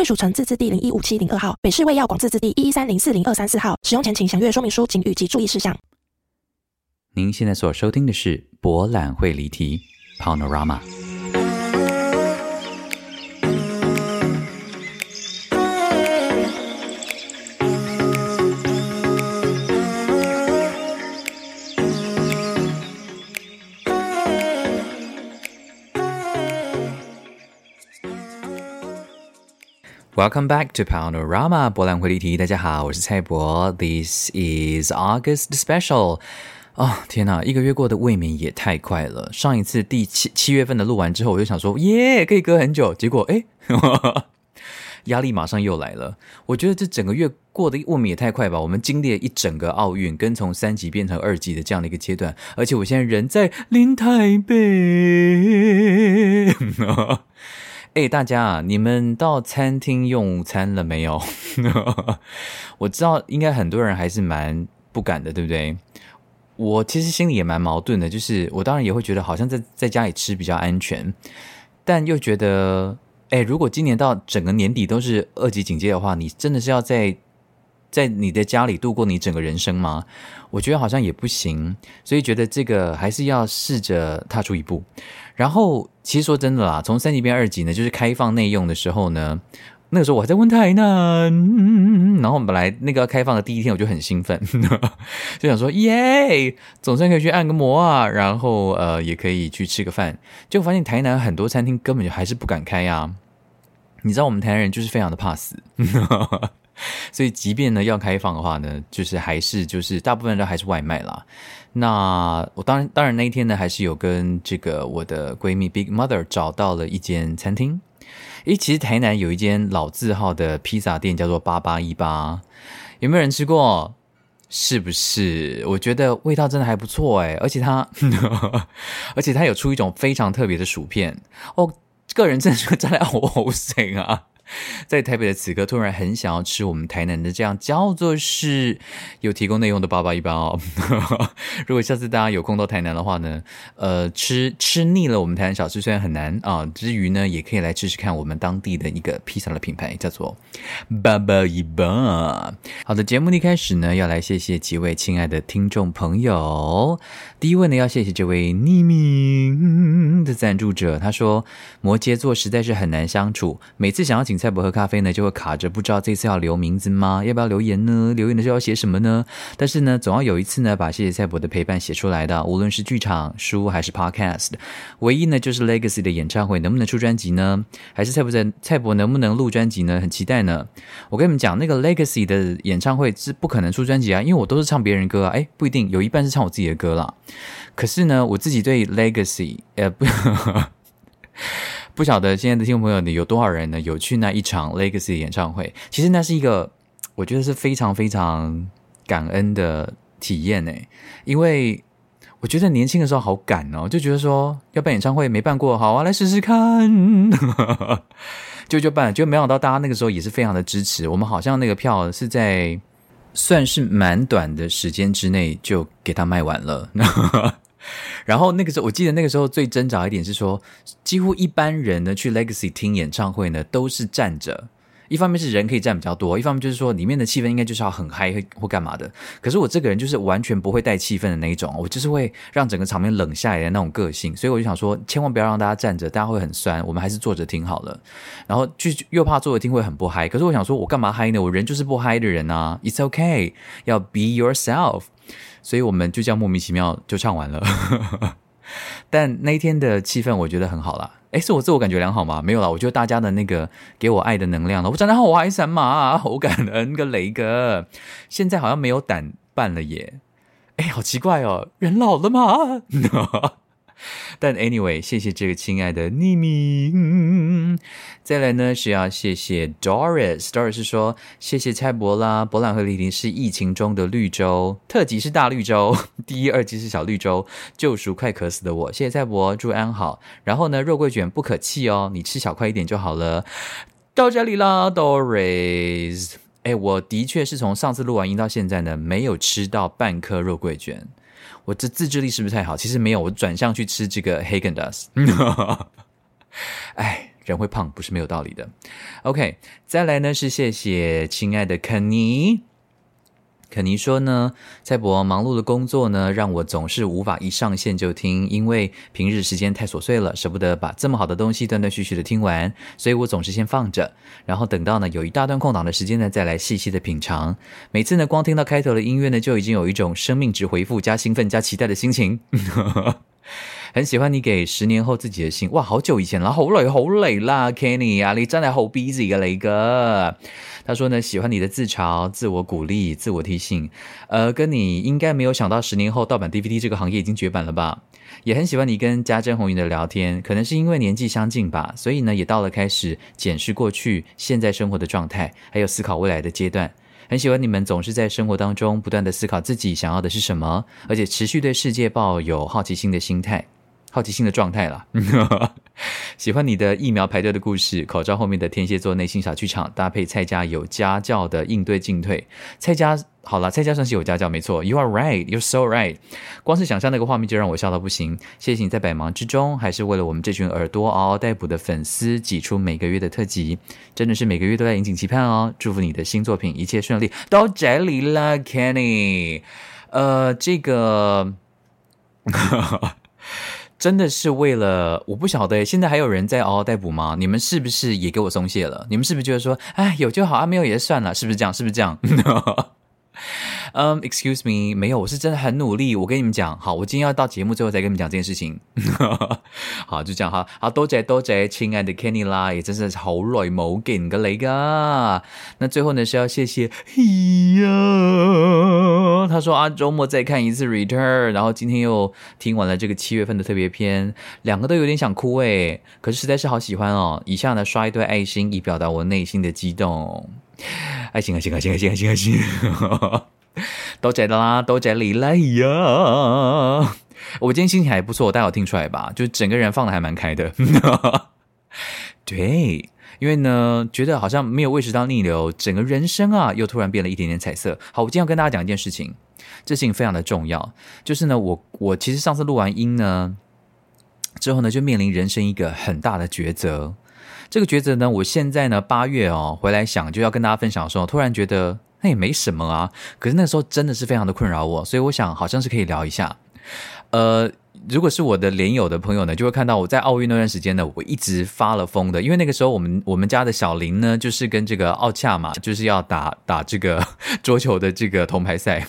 贵属城自治地零一五七零二号，北市卫药广自治地一一三零四零二三四号。使用前请详阅说明书、警语及注意事项。您现在所收听的是博览会离题 （Panorama）。Welcome back to Panorama 博览会离题。大家好，我是蔡博。This is August Special。哦，天哪，一个月过得未免也太快了。上一次第七七月份的录完之后，我就想说，耶，可以隔很久。结果，哎，压力马上又来了。我觉得这整个月过得未免也太快吧。我们经历了一整个奥运，跟从三级变成二级的这样的一个阶段，而且我现在人在临台北。哎，大家啊，你们到餐厅用餐了没有？我知道应该很多人还是蛮不敢的，对不对？我其实心里也蛮矛盾的，就是我当然也会觉得好像在在家里吃比较安全，但又觉得，哎，如果今年到整个年底都是二级警戒的话，你真的是要在在你的家里度过你整个人生吗？我觉得好像也不行，所以觉得这个还是要试着踏出一步。然后，其实说真的啦，从三级变二级呢，就是开放内用的时候呢，那个时候我还在问台南，然后本来那个要开放的第一天，我就很兴奋，就想说耶，总算可以去按个摩啊，然后呃，也可以去吃个饭。结果发现台南很多餐厅根本就还是不敢开啊，你知道我们台南人就是非常的怕死。所以，即便呢要开放的话呢，就是还是就是大部分都还是外卖啦。那我当然当然那一天呢，还是有跟这个我的闺蜜 Big Mother 找到了一间餐厅。诶，其实台南有一间老字号的披萨店，叫做八八一八，有没有人吃过？是不是？我觉得味道真的还不错诶，而且它，而且它有出一种非常特别的薯片哦，个人真的是真的好好食啊！在台北的此刻，突然很想要吃我们台南的这样叫做是有提供内用的八八一八哦。如果下次大家有空到台南的话呢，呃，吃吃腻了我们台南小吃虽然很难啊，之余呢，也可以来吃吃看我们当地的一个披萨的品牌，叫做八八一八。好的，节目的一开始呢，要来谢谢几位亲爱的听众朋友。第一位呢，要谢谢这位匿名的赞助者，他说摩羯座实在是很难相处，每次想要请。蔡博喝咖啡呢，就会卡着，不知道这次要留名字吗？要不要留言呢？留言的时候要写什么呢？但是呢，总要有一次呢，把谢谢蔡博的陪伴写出来的。无论是剧场、书还是 Podcast，唯一呢就是 Legacy 的演唱会能不能出专辑呢？还是蔡博在蔡博能不能录专辑呢？很期待呢。我跟你们讲，那个 Legacy 的演唱会是不可能出专辑啊，因为我都是唱别人歌啊。哎，不一定，有一半是唱我自己的歌啦。可是呢，我自己对 Legacy，呃，不。不晓得现在的听众朋友你，有多少人呢有去那一场 Legacy 演唱会？其实那是一个我觉得是非常非常感恩的体验诶，因为我觉得年轻的时候好赶哦，就觉得说要办演唱会没办过，好啊，来试试看，就就办，就没想到大家那个时候也是非常的支持我们，好像那个票是在算是蛮短的时间之内就给它卖完了。然后那个时候，我记得那个时候最挣扎一点是说，几乎一般人呢去 Legacy 听演唱会呢都是站着，一方面是人可以站比较多，一方面就是说里面的气氛应该就是要很嗨或干嘛的。可是我这个人就是完全不会带气氛的那一种，我就是会让整个场面冷下来的那种个性，所以我就想说，千万不要让大家站着，大家会很酸，我们还是坐着听好了。然后就又怕坐着听会很不嗨，可是我想说，我干嘛嗨呢？我人就是不嗨的人啊，It's okay，要 be yourself。所以我们就这样莫名其妙就唱完了，但那一天的气氛我觉得很好啦。诶，是我自我感觉良好吗？没有啦，我觉得大家的那个给我爱的能量了。我长得好，我爱三马，好感恩个雷哥。现在好像没有胆办了耶，诶，好奇怪哦，人老了吗？但 anyway，谢谢这个亲爱的匿名。再来呢是要谢谢 Doris，Doris 是说谢谢蔡伯啦，伯朗和李婷是疫情中的绿洲，特辑是大绿洲，第一、二集是小绿洲，救赎快渴死的我。谢谢蔡伯，祝安好。然后呢，肉桂卷不可弃哦，你吃小块一点就好了。到这里啦，Doris。哎，我的确是从上次录完音到现在呢，没有吃到半颗肉桂卷。我这自制力是不是太好？其实没有，我转向去吃这个 Hagen Dazs。哎，人会胖不是没有道理的。OK，再来呢是谢谢亲爱的肯尼。肯尼说呢，蔡博忙碌的工作呢，让我总是无法一上线就听，因为平日时间太琐碎了，舍不得把这么好的东西断断续续的听完，所以我总是先放着，然后等到呢有一大段空档的时间呢，再来细细的品尝。每次呢，光听到开头的音乐呢，就已经有一种生命值回复加兴奋加期待的心情。很喜欢你给十年后自己的信，哇，好久以前了，好累好累啦，Kenny 啊，你真的好 busy 啊雷哥。他说呢，喜欢你的自嘲、自我鼓励、自我提醒，呃，跟你应该没有想到十年后盗版 DVD 这个行业已经绝版了吧？也很喜欢你跟家珍红云的聊天，可能是因为年纪相近吧，所以呢，也到了开始检视过去、现在生活的状态，还有思考未来的阶段。很喜欢你们总是在生活当中不断的思考自己想要的是什么，而且持续对世界抱有好奇心的心态。好奇心的状态了，喜欢你的疫苗排队的故事，口罩后面的天蝎座内心小剧场，搭配蔡家有家教的应对进退。蔡家好了，蔡家算是有家教，没错。You are right, you're so right。光是想象那个画面就让我笑到不行。谢谢你在百忙之中，还是为了我们这群耳朵嗷嗷待哺的粉丝挤出每个月的特辑，真的是每个月都在引颈期盼哦。祝福你的新作品一切顺利。到这里了，Kenny。呃，这个。真的是为了我不晓得，现在还有人在嗷嗷待哺吗？你们是不是也给我松懈了？你们是不是觉得说，哎，有就好啊，没有也算了，是不是这样？是不是这样？嗯、，excuse me，没有，我是真的很努力。我跟你们讲，好，我今天要到节目最后再跟你们讲这件事情。好，就这样哈。好，多谢多谢，亲爱的 Kenny 啦，也真是好耐冇见个你噶。那最后呢是要谢谢呀，他说啊，周末再看一次 Return，然后今天又听完了这个七月份的特别篇，两个都有点想哭诶，可是实在是好喜欢哦。以下呢刷一堆爱心，以表达我内心的激动。爱心爱心爱心爱心爱心爱心，多谢啦，多谢你来呀！我今天心情还不错，大家有听出来吧？就整个人放的还蛮开的。对，因为呢，觉得好像没有胃食道逆流，整个人生啊，又突然变了一点点彩色。好，我今天要跟大家讲一件事情，这事情非常的重要，就是呢，我我其实上次录完音呢之后呢，就面临人生一个很大的抉择。这个抉择呢，我现在呢八月哦回来想就要跟大家分享的时候，突然觉得那也没什么啊。可是那时候真的是非常的困扰我，所以我想好像是可以聊一下。呃，如果是我的连友的朋友呢，就会看到我在奥运那段时间呢，我一直发了疯的，因为那个时候我们我们家的小林呢，就是跟这个奥恰嘛，就是要打打这个 桌球的这个铜牌赛。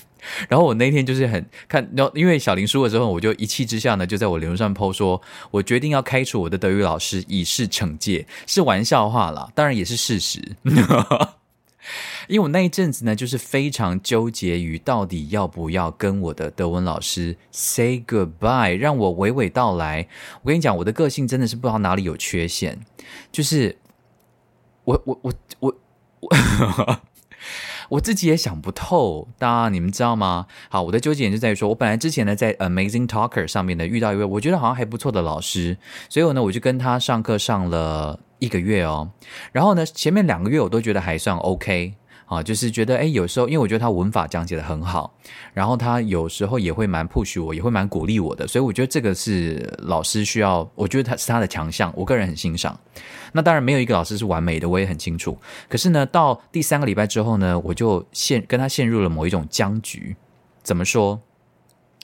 然后我那天就是很看，然后因为小林输了之后，我就一气之下呢，就在我脸上 po 说，我决定要开除我的德语老师，以示惩戒，是玩笑话啦，当然也是事实。因为我那一阵子呢，就是非常纠结于到底要不要跟我的德文老师 say goodbye，让我娓娓道来。我跟你讲，我的个性真的是不知道哪里有缺陷，就是我我我我我。我我我自己也想不透，大家你们知道吗？好，我的纠结点就在于说，我本来之前呢在 Amazing Talker 上面呢遇到一位我觉得好像还不错的老师，所以我呢我就跟他上课上了一个月哦，然后呢前面两个月我都觉得还算 OK。啊，就是觉得哎，有时候因为我觉得他文法讲解的很好，然后他有时候也会蛮 push 我，也会蛮鼓励我的，所以我觉得这个是老师需要，我觉得他是他的强项，我个人很欣赏。那当然没有一个老师是完美的，我也很清楚。可是呢，到第三个礼拜之后呢，我就陷跟他陷入了某一种僵局。怎么说？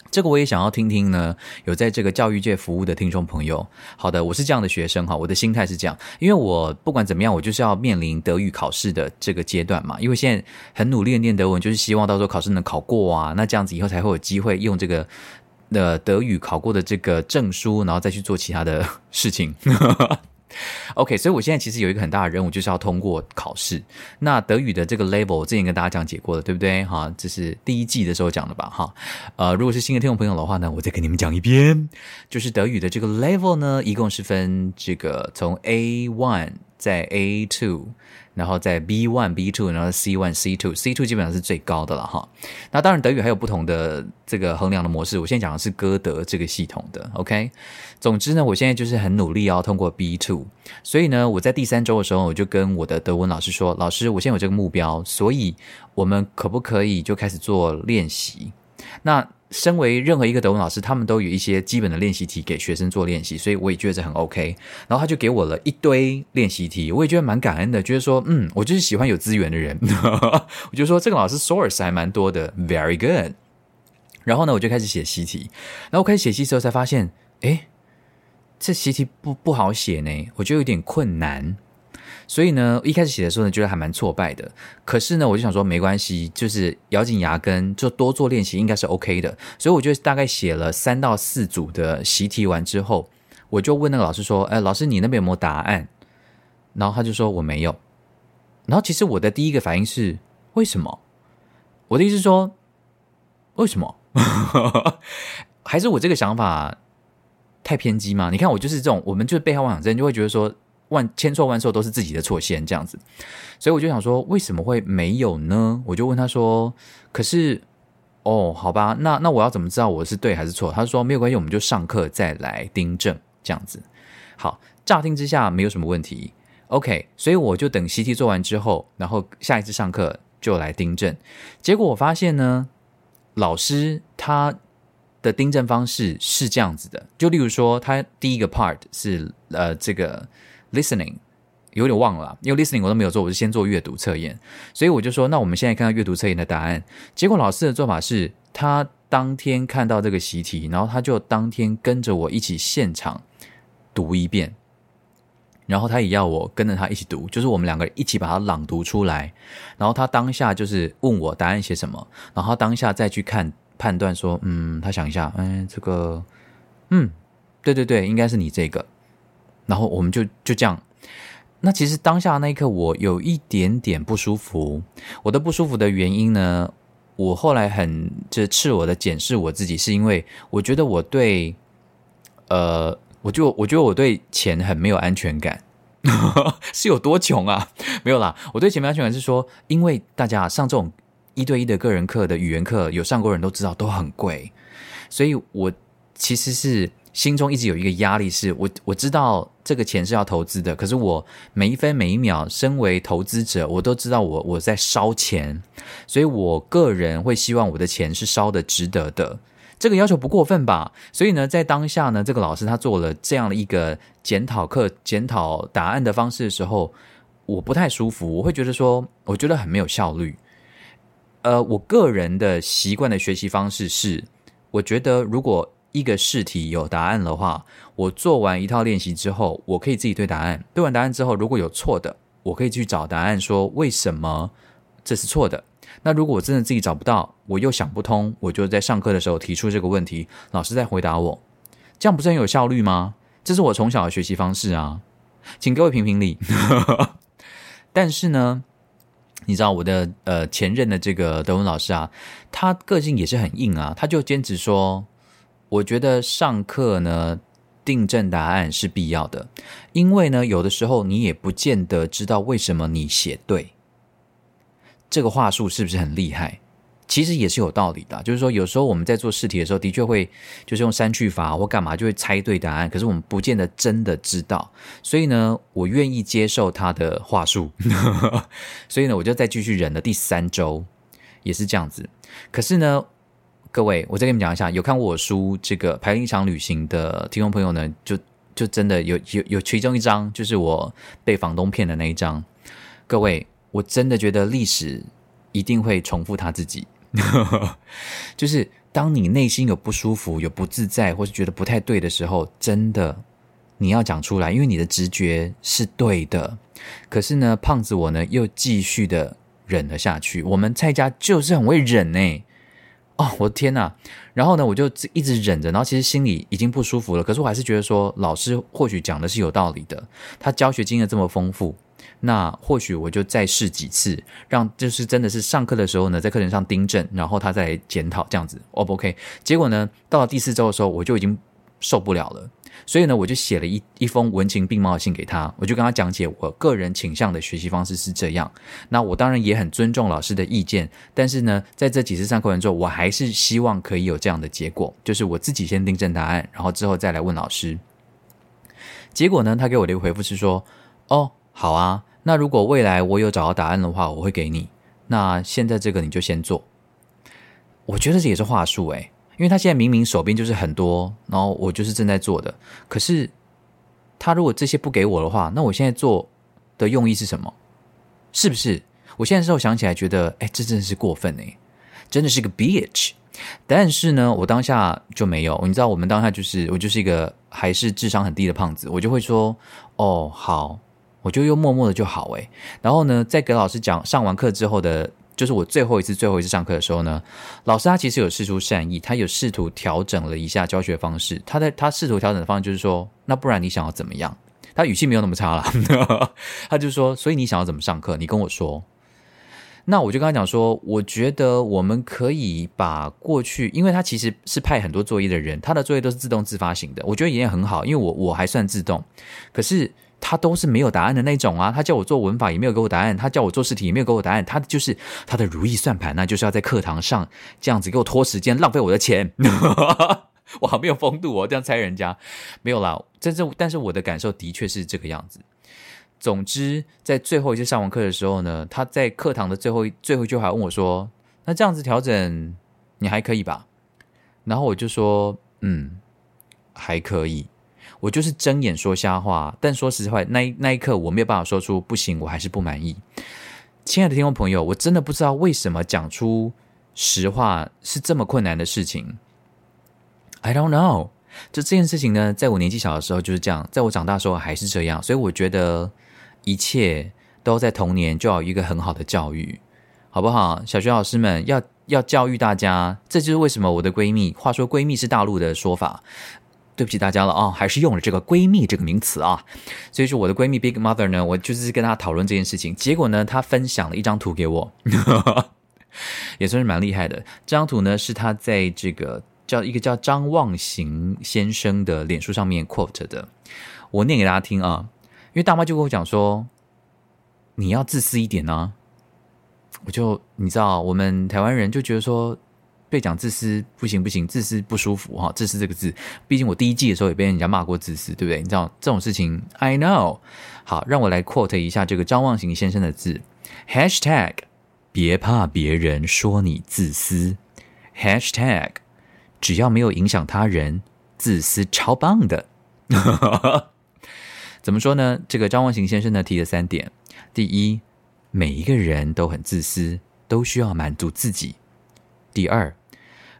这个我也想要听听呢，有在这个教育界服务的听众朋友。好的，我是这样的学生哈，我的心态是这样，因为我不管怎么样，我就是要面临德语考试的这个阶段嘛。因为现在很努力的念德文，就是希望到时候考试能考过啊，那这样子以后才会有机会用这个呃德语考过的这个证书，然后再去做其他的事情。OK，所以我现在其实有一个很大的任务，就是要通过考试。那德语的这个 level，我之前跟大家讲解过了，对不对？哈，这是第一季的时候讲的吧？哈，呃，如果是新的听众朋友的话呢，我再跟你们讲一遍，就是德语的这个 level 呢，一共是分这个从 A one 在 A two。然后在 B one、B two，然后 C one、C two、C two 基本上是最高的了哈。那当然德语还有不同的这个衡量的模式，我现在讲的是歌德这个系统的。OK，总之呢，我现在就是很努力要通过 B two，所以呢，我在第三周的时候，我就跟我的德文老师说：“老师，我现在有这个目标，所以我们可不可以就开始做练习？”那身为任何一个德文老师，他们都有一些基本的练习题给学生做练习，所以我也觉得很 OK。然后他就给我了一堆练习题，我也觉得蛮感恩的，觉得说，嗯，我就是喜欢有资源的人。我就说这个老师 source 还蛮多的，very good。然后呢，我就开始写习题。然后我开始写习题之后，才发现，诶，这习题不不好写呢，我觉得有点困难。所以呢，一开始写的时候呢，觉得还蛮挫败的。可是呢，我就想说没关系，就是咬紧牙根，就多做练习，应该是 OK 的。所以我就大概写了三到四组的习题完之后，我就问那个老师说：“哎，老师，你那边有没有答案？”然后他就说：“我没有。”然后其实我的第一个反应是：为什么？我的意思是说，为什么？还是我这个想法太偏激吗？你看，我就是这种，我们就是被害妄想症，就会觉得说。万千错万错都是自己的错先这样子，所以我就想说，为什么会没有呢？我就问他说：“可是，哦，好吧，那那我要怎么知道我是对还是错？”他说：“没有关系，我们就上课再来订正这样子。”好，乍听之下没有什么问题。OK，所以我就等习题做完之后，然后下一次上课就来订正。结果我发现呢，老师他的订正方式是这样子的，就例如说，他第一个 part 是呃这个。Listening 有点忘了，因为 Listening 我都没有做，我是先做阅读测验，所以我就说，那我们现在看到阅读测验的答案。结果老师的做法是，他当天看到这个习题，然后他就当天跟着我一起现场读一遍，然后他也要我跟着他一起读，就是我们两个人一起把它朗读出来，然后他当下就是问我答案写什么，然后当下再去看判断说，嗯，他想一下，嗯，这个，嗯，对对对，应该是你这个。然后我们就就这样，那其实当下那一刻我有一点点不舒服。我的不舒服的原因呢，我后来很就赤裸的检视我自己，是因为我觉得我对，呃，我就我觉得我对钱很没有安全感，是有多穷啊？没有啦，我对钱没安全感是说，因为大家上这种一对一的个人课的语言课，有上过人都知道都很贵，所以我其实是。心中一直有一个压力，是我我知道这个钱是要投资的，可是我每一分每一秒，身为投资者，我都知道我我在烧钱，所以我个人会希望我的钱是烧的值得的，这个要求不过分吧？所以呢，在当下呢，这个老师他做了这样的一个检讨课、检讨答案的方式的时候，我不太舒服，我会觉得说，我觉得很没有效率。呃，我个人的习惯的学习方式是，我觉得如果。一个试题有答案的话，我做完一套练习之后，我可以自己对答案。对完答案之后，如果有错的，我可以去找答案，说为什么这是错的。那如果我真的自己找不到，我又想不通，我就在上课的时候提出这个问题，老师再回答我，这样不是很有效率吗？这是我从小的学习方式啊，请各位评评理。但是呢，你知道我的呃前任的这个德文老师啊，他个性也是很硬啊，他就坚持说。我觉得上课呢，订正答案是必要的，因为呢，有的时候你也不见得知道为什么你写对。这个话术是不是很厉害？其实也是有道理的。就是说，有时候我们在做试题的时候，的确会就是用删去法或干嘛，就会猜对答案。可是我们不见得真的知道，所以呢，我愿意接受他的话术。所以呢，我就再继续忍了第三周，也是这样子。可是呢。各位，我再跟你们讲一下，有看过我书这个《排练一场旅行》的听众朋友呢，就就真的有有有其中一张，就是我被房东骗的那一张。各位，我真的觉得历史一定会重复他自己，就是当你内心有不舒服、有不自在，或是觉得不太对的时候，真的你要讲出来，因为你的直觉是对的。可是呢，胖子我呢又继续的忍了下去。我们蔡家就是很会忍呢。哦，我的天呐！然后呢，我就一直忍着，然后其实心里已经不舒服了。可是我还是觉得说，老师或许讲的是有道理的。他教学经验这么丰富，那或许我就再试几次，让就是真的是上课的时候呢，在课程上订正，然后他再来检讨这样子，O 不 OK？结果呢，到了第四周的时候，我就已经受不了了。所以呢，我就写了一一封文情并茂的信给他，我就跟他讲解我个人倾向的学习方式是这样。那我当然也很尊重老师的意见，但是呢，在这几次上课完之后，我还是希望可以有这样的结果，就是我自己先订正答案，然后之后再来问老师。结果呢，他给我的一个回复是说：“哦，好啊，那如果未来我有找到答案的话，我会给你。那现在这个你就先做。”我觉得这也是话术诶。因为他现在明明手边就是很多，然后我就是正在做的。可是他如果这些不给我的话，那我现在做的用意是什么？是不是？我现在之后想起来觉得，哎，这真的是过分哎，真的是个 bitch。但是呢，我当下就没有，你知道，我们当下就是我就是一个还是智商很低的胖子，我就会说，哦，好，我就又默默的就好哎。然后呢，在给老师讲上完课之后的。就是我最后一次、最后一次上课的时候呢，老师他其实有试出善意，他有试图调整了一下教学方式。他在他试图调整的方式就是说，那不然你想要怎么样？他语气没有那么差了，他就说，所以你想要怎么上课？你跟我说。那我就跟他讲说，我觉得我们可以把过去，因为他其实是派很多作业的人，他的作业都是自动自发型的，我觉得也很好，因为我我还算自动，可是。他都是没有答案的那种啊！他叫我做文法也没有给我答案，他叫我做试题也没有给我答案。他就是他的如意算盘，那就是要在课堂上这样子给我拖时间，浪费我的钱。我好没有风度哦，这样猜人家没有啦。真正但是我的感受的确是这个样子。总之，在最后一次上完课的时候呢，他在课堂的最后最后一句话问我说：“那这样子调整你还可以吧？”然后我就说：“嗯，还可以。”我就是睁眼说瞎话，但说实话，那一那一刻我没有办法说出不行，我还是不满意。亲爱的听众朋友，我真的不知道为什么讲出实话是这么困难的事情。I don't know。就这件事情呢，在我年纪小的时候就是这样，在我长大时候还是这样，所以我觉得一切都在童年就要有一个很好的教育，好不好？小学老师们要要教育大家，这就是为什么我的闺蜜，话说闺蜜是大陆的说法。对不起大家了啊，还是用了这个“闺蜜”这个名词啊。所以说，我的闺蜜 Big Mother 呢，我就是跟她讨论这件事情。结果呢，她分享了一张图给我，也算是蛮厉害的。这张图呢，是她在这个叫一个叫张望行先生的脸书上面 quote 的。我念给大家听啊，因为大妈就跟我讲说，你要自私一点呢。我就你知道，我们台湾人就觉得说。被讲自私不行不行，自私不舒服哈。自私这个字，毕竟我第一季的时候也被人家骂过自私，对不对？你知道这种事情，I know。好，让我来 quote 一下这个张望行先生的字：#hashtag 别怕别人说你自私，#hashtag 只要没有影响他人，自私超棒的。怎么说呢？这个张望行先生呢提了三点：第一，每一个人都很自私，都需要满足自己。第二，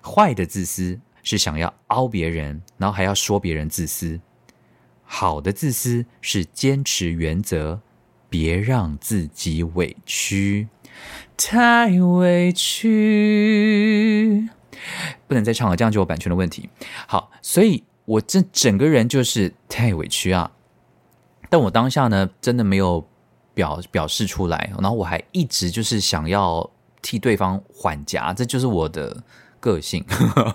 坏的自私是想要凹别人，然后还要说别人自私；好的自私是坚持原则，别让自己委屈。太委屈，不能再唱了，这样就有版权的问题。好，所以我这整个人就是太委屈啊！但我当下呢，真的没有表表示出来，然后我还一直就是想要。替对方缓夹，这就是我的个性，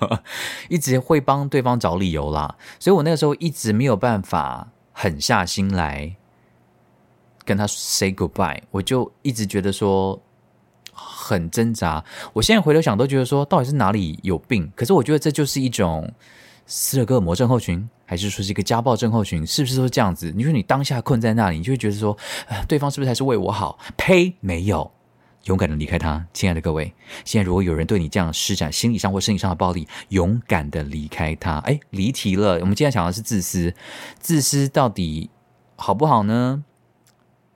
一直会帮对方找理由啦。所以我那个时候一直没有办法狠下心来跟他 say goodbye，我就一直觉得说很挣扎。我现在回头想，都觉得说到底是哪里有病？可是我觉得这就是一种斯德哥尔摩症候群，还是说是一个家暴症候群？是不是说这样子？你说你当下困在那里，你就会觉得说，对方是不是还是为我好？呸，没有。勇敢的离开他，亲爱的各位，现在如果有人对你这样施展心理上或生理上的暴力，勇敢的离开他。哎，离题了。我们今天讲的是自私，自私到底好不好呢？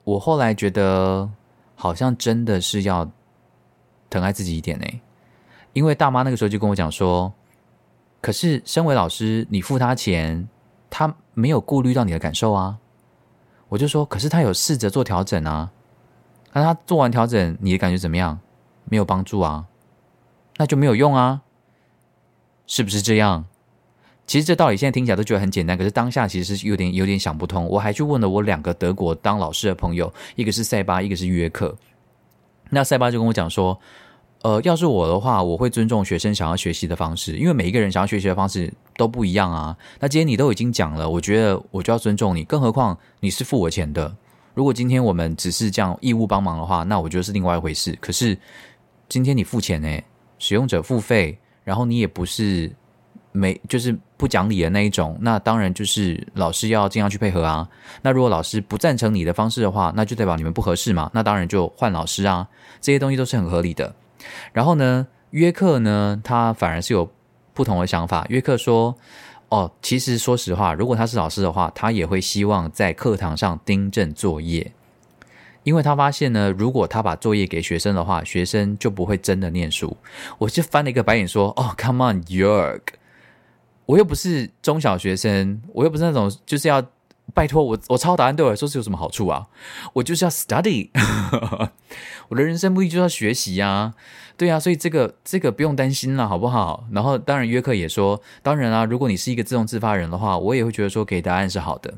我后来觉得，好像真的是要疼爱自己一点呢。因为大妈那个时候就跟我讲说，可是身为老师，你付他钱，他没有顾虑到你的感受啊。我就说，可是他有试着做调整啊。那他做完调整，你的感觉怎么样？没有帮助啊，那就没有用啊。是不是这样？其实这道理现在听起来都觉得很简单，可是当下其实是有点有点想不通。我还去问了我两个德国当老师的朋友，一个是塞巴，一个是约克。那塞巴就跟我讲说，呃，要是我的话，我会尊重学生想要学习的方式，因为每一个人想要学习的方式都不一样啊。那今天你都已经讲了，我觉得我就要尊重你，更何况你是付我钱的。如果今天我们只是这样义务帮忙的话，那我觉得是另外一回事。可是今天你付钱诶，使用者付费，然后你也不是。没就是不讲理的那一种，那当然就是老师要尽量去配合啊。那如果老师不赞成你的方式的话，那就代表你们不合适嘛。那当然就换老师啊，这些东西都是很合理的。然后呢，约克呢，他反而是有不同的想法。约克说：“哦，其实说实话，如果他是老师的话，他也会希望在课堂上订正作业，因为他发现呢，如果他把作业给学生的话，学生就不会真的念书。”我就翻了一个白眼说：“哦，Come on，York。”我又不是中小学生，我又不是那种就是要拜托我，我抄答案对我来说是有什么好处啊？我就是要 study，我的人生目的就是要学习呀、啊，对、啊，所以这个这个不用担心了，好不好？然后当然约克也说，当然啊，如果你是一个自动自发人的话，我也会觉得说给答案是好的。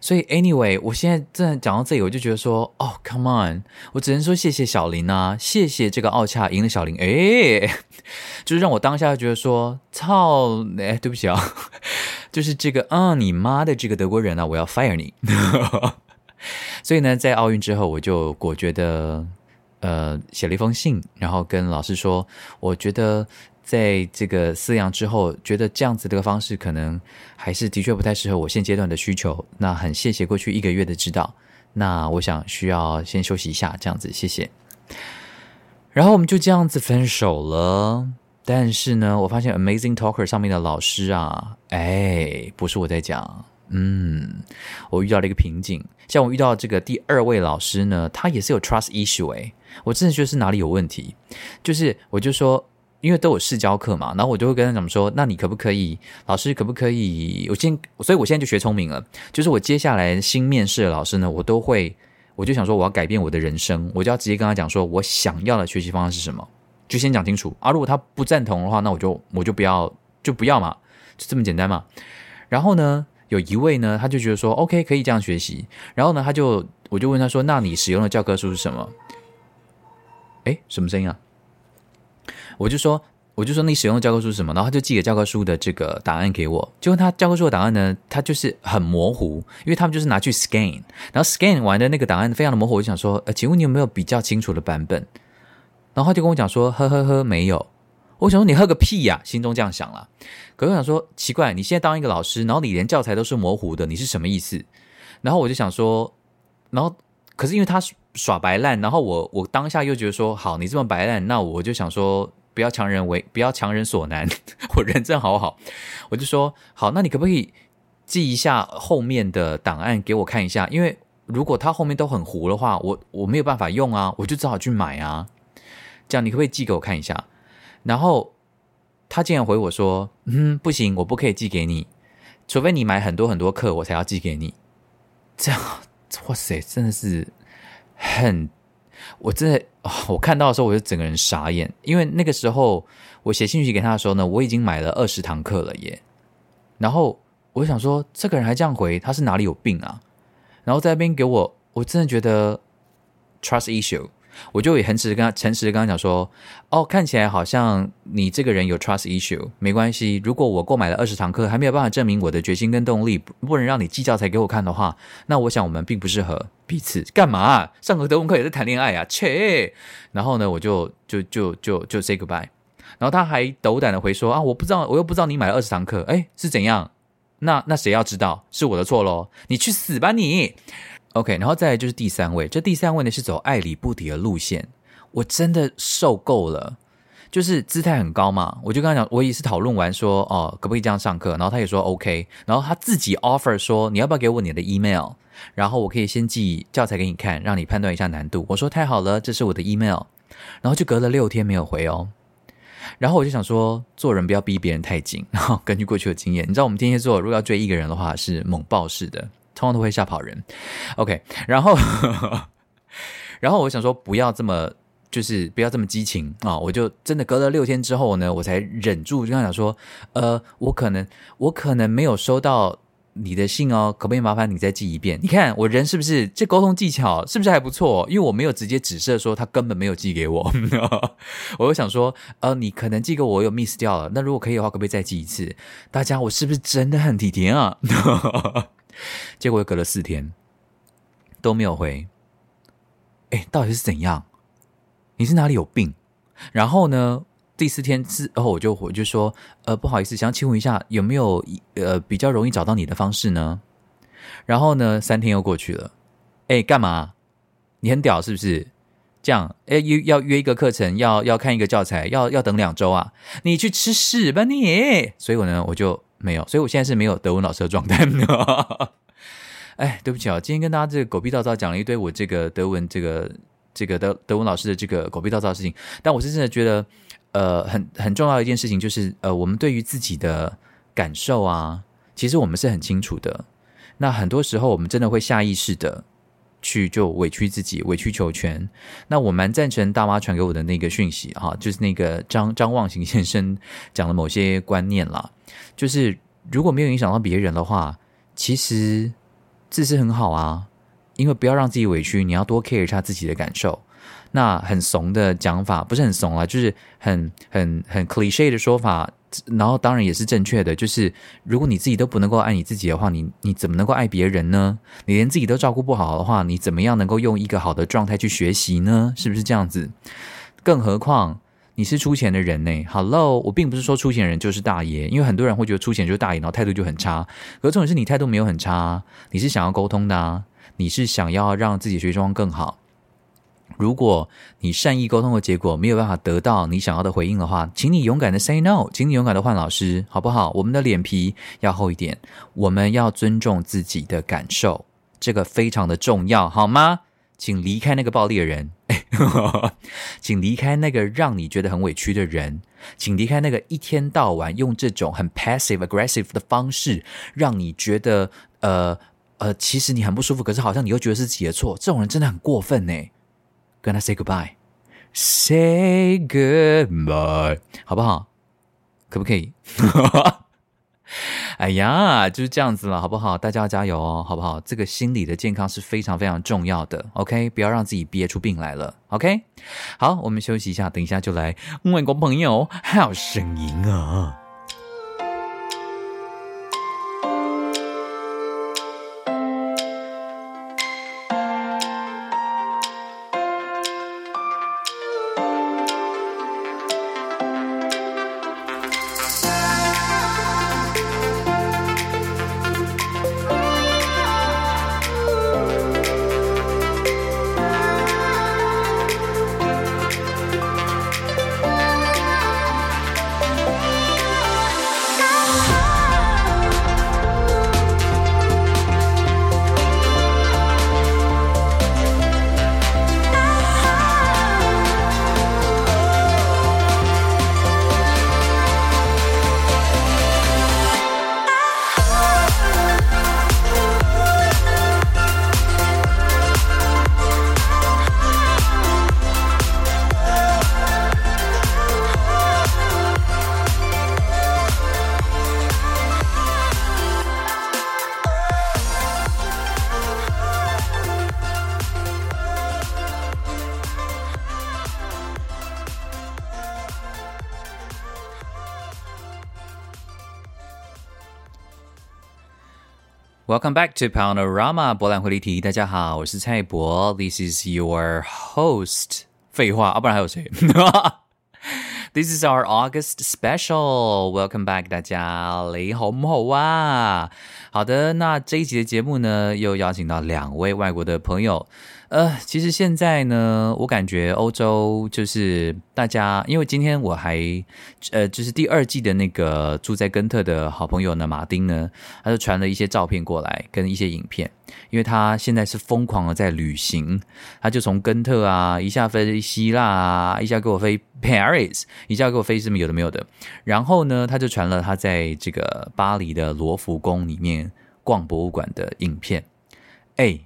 所以，anyway，我现在正在讲到这里，我就觉得说，哦，come on，我只能说谢谢小林啊，谢谢这个奥恰赢了小林，诶，就是让我当下就觉得说，操，哎，对不起啊，就是这个，啊，你妈的这个德国人啊，我要 fire 你。所以呢，在奥运之后，我就果决的，呃，写了一封信，然后跟老师说，我觉得。在这个饲养之后，觉得这样子的个方式可能还是的确不太适合我现阶段的需求。那很谢谢过去一个月的指导。那我想需要先休息一下，这样子谢谢。然后我们就这样子分手了。但是呢，我发现 Amazing Talker 上面的老师啊，哎，不是我在讲，嗯，我遇到了一个瓶颈。像我遇到这个第二位老师呢，他也是有 Trust Issue 哎，我真的觉得是哪里有问题。就是我就说。因为都有试教课嘛，然后我就会跟他讲说，那你可不可以，老师可不可以？我先，所以我现在就学聪明了，就是我接下来新面试的老师呢，我都会，我就想说我要改变我的人生，我就要直接跟他讲说我想要的学习方式是什么，就先讲清楚啊。如果他不赞同的话，那我就我就不要就不要嘛，就这么简单嘛。然后呢，有一位呢，他就觉得说 OK 可以这样学习，然后呢，他就我就问他说，那你使用的教科书是什么？诶，什么声音啊？我就说，我就说你使用的教科书是什么？然后他就寄给教科书的这个档案给我。结果他教科书的档案呢，他就是很模糊，因为他们就是拿去 scan，然后 scan 完的那个档案非常的模糊。我就想说，呃，请问你有没有比较清楚的版本？然后他就跟我讲说，呵呵呵，没有。我想说你喝个屁呀，心中这样想了。可是我想说，奇怪，你现在当一个老师，然后你连教材都是模糊的，你是什么意思？然后我就想说，然后可是因为他耍白烂，然后我我当下又觉得说，好，你这么白烂，那我就想说。不要强人为，不要强人所难。我人真好不好，我就说好，那你可不可以寄一下后面的档案给我看一下？因为如果他后面都很糊的话，我我没有办法用啊，我就只好去买啊。这样你可不可以寄给我看一下？然后他竟然回我说：“嗯，不行，我不可以寄给你，除非你买很多很多课，我才要寄给你。”这样，哇塞，真的是很。我真的，我看到的时候我就整个人傻眼，因为那个时候我写信息给他的时候呢，我已经买了二十堂课了耶。然后我想说，这个人还这样回，他是哪里有病啊？然后在那边给我，我真的觉得 trust issue。我就也很诚实跟诚实的跟他讲说，哦，看起来好像你这个人有 trust issue，没关系。如果我购买了二十堂课，还没有办法证明我的决心跟动力，不能让你寄教材给我看的话，那我想我们并不适合彼此。干嘛？上个德文课也是谈恋爱啊？切！然后呢，我就就就就就 say goodbye。然后他还斗胆的回说啊，我不知道，我又不知道你买了二十堂课，诶，是怎样？那那谁要知道？是我的错喽？你去死吧你！OK，然后再来就是第三位，这第三位呢是走爱理不理的路线，我真的受够了，就是姿态很高嘛，我就跟他讲，我也是讨论完说，哦，可不可以这样上课，然后他也说 OK，然后他自己 offer 说，你要不要给我你的 email，然后我可以先寄教材给你看，让你判断一下难度。我说太好了，这是我的 email，然后就隔了六天没有回哦，然后我就想说，做人不要逼别人太紧，然后根据过去的经验，你知道我们天蝎座如果要追一个人的话，是猛爆式的。通常都会吓跑人，OK，然后，然后我想说不要这么就是不要这么激情啊！我就真的隔了六天之后呢，我才忍住就跟他讲说，呃，我可能我可能没有收到你的信哦，可不可以麻烦你再寄一遍？你看我人是不是这沟通技巧是不是还不错？因为我没有直接指涉说他根本没有寄给我，我又想说，呃，你可能寄给我，我有 miss 掉了。那如果可以的话，可不可以再寄一次？大家，我是不是真的很体贴啊？结果又隔了四天都没有回，哎，到底是怎样？你是哪里有病？然后呢，第四天之后，我就我就说，呃，不好意思，想请问一下，有没有呃比较容易找到你的方式呢？然后呢，三天又过去了，哎，干嘛？你很屌是不是？这样，哎，约要约一个课程，要要看一个教材，要要等两周啊？你去吃屎吧你！所以我呢，我就没有，所以我现在是没有德文老师的状态。哎，对不起啊，今天跟大家这个狗屁倒造讲了一堆我这个德文这个。这个德德文老师的这个狗屁倒造的事情，但我是真的觉得，呃，很很重要的一件事情就是，呃，我们对于自己的感受啊，其实我们是很清楚的。那很多时候，我们真的会下意识的去就委屈自己，委曲求全。那我蛮赞成大妈传给我的那个讯息哈，就是那个张张望行先生讲的某些观念啦，就是如果没有影响到别人的话，其实自私很好啊。因为不要让自己委屈，你要多 care 一下自己的感受。那很怂的讲法，不是很怂啊，就是很很很 cliche 的说法。然后当然也是正确的，就是如果你自己都不能够爱你自己的话，你你怎么能够爱别人呢？你连自己都照顾不好的话，你怎么样能够用一个好的状态去学习呢？是不是这样子？更何况你是出钱的人呢？Hello，我并不是说出钱人就是大爷，因为很多人会觉得出钱就是大爷，然后态度就很差。可重点是你态度没有很差，你是想要沟通的啊。你是想要让自己学习状况更好？如果你善意沟通的结果没有办法得到你想要的回应的话，请你勇敢的 say no，请你勇敢的换老师，好不好？我们的脸皮要厚一点，我们要尊重自己的感受，这个非常的重要，好吗？请离开那个暴力的人，请离开那个让你觉得很委屈的人，请离开那个一天到晚用这种很 passive aggressive 的方式让你觉得呃。呃，其实你很不舒服，可是好像你又觉得是自己的错，这种人真的很过分呢。跟他 say goodbye，say goodbye，好不好？可不可以？哎呀，就是这样子了，好不好？大家要加油哦，好不好？这个心理的健康是非常非常重要的，OK？不要让自己憋出病来了，OK？好，我们休息一下，等一下就来外国朋友好声音啊。Welcome back to Paonorama 博览会离题。大家好，我是蔡博，This is your host。废话，啊，不然还有谁？This is our August special. Welcome back，大家，你好唔好啊？好的，那这一集的节目呢，又邀请到两位外国的朋友。 呃，其实现在呢，我感觉欧洲就是大家，因为今天我还，呃，就是第二季的那个住在根特的好朋友呢，马丁呢，他就传了一些照片过来，跟一些影片，因为他现在是疯狂的在旅行，他就从根特啊，一下飞希腊啊，一下给我飞 Paris，一下给我飞什么有的没有的，然后呢，他就传了他在这个巴黎的罗浮宫里面逛博物馆的影片，哎。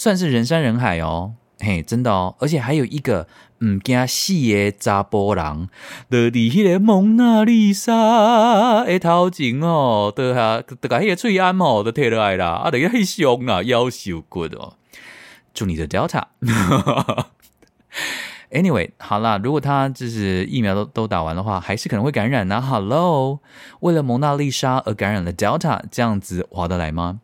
算是人山人海哦，嘿，真的哦，而且还有一个唔惊死的查波郎，就伫迄个蒙娜丽莎的头前哦，都下都把迄个喙罨哦都摕落来啦，啊，等下翕相啊，夭寿骨哦，祝你的 Delta。Anyway，好啦，如果他就是疫苗都都打完的话，还是可能会感染呢、啊。Hello，为了蒙娜丽莎而感染了 Delta，这样子划得来吗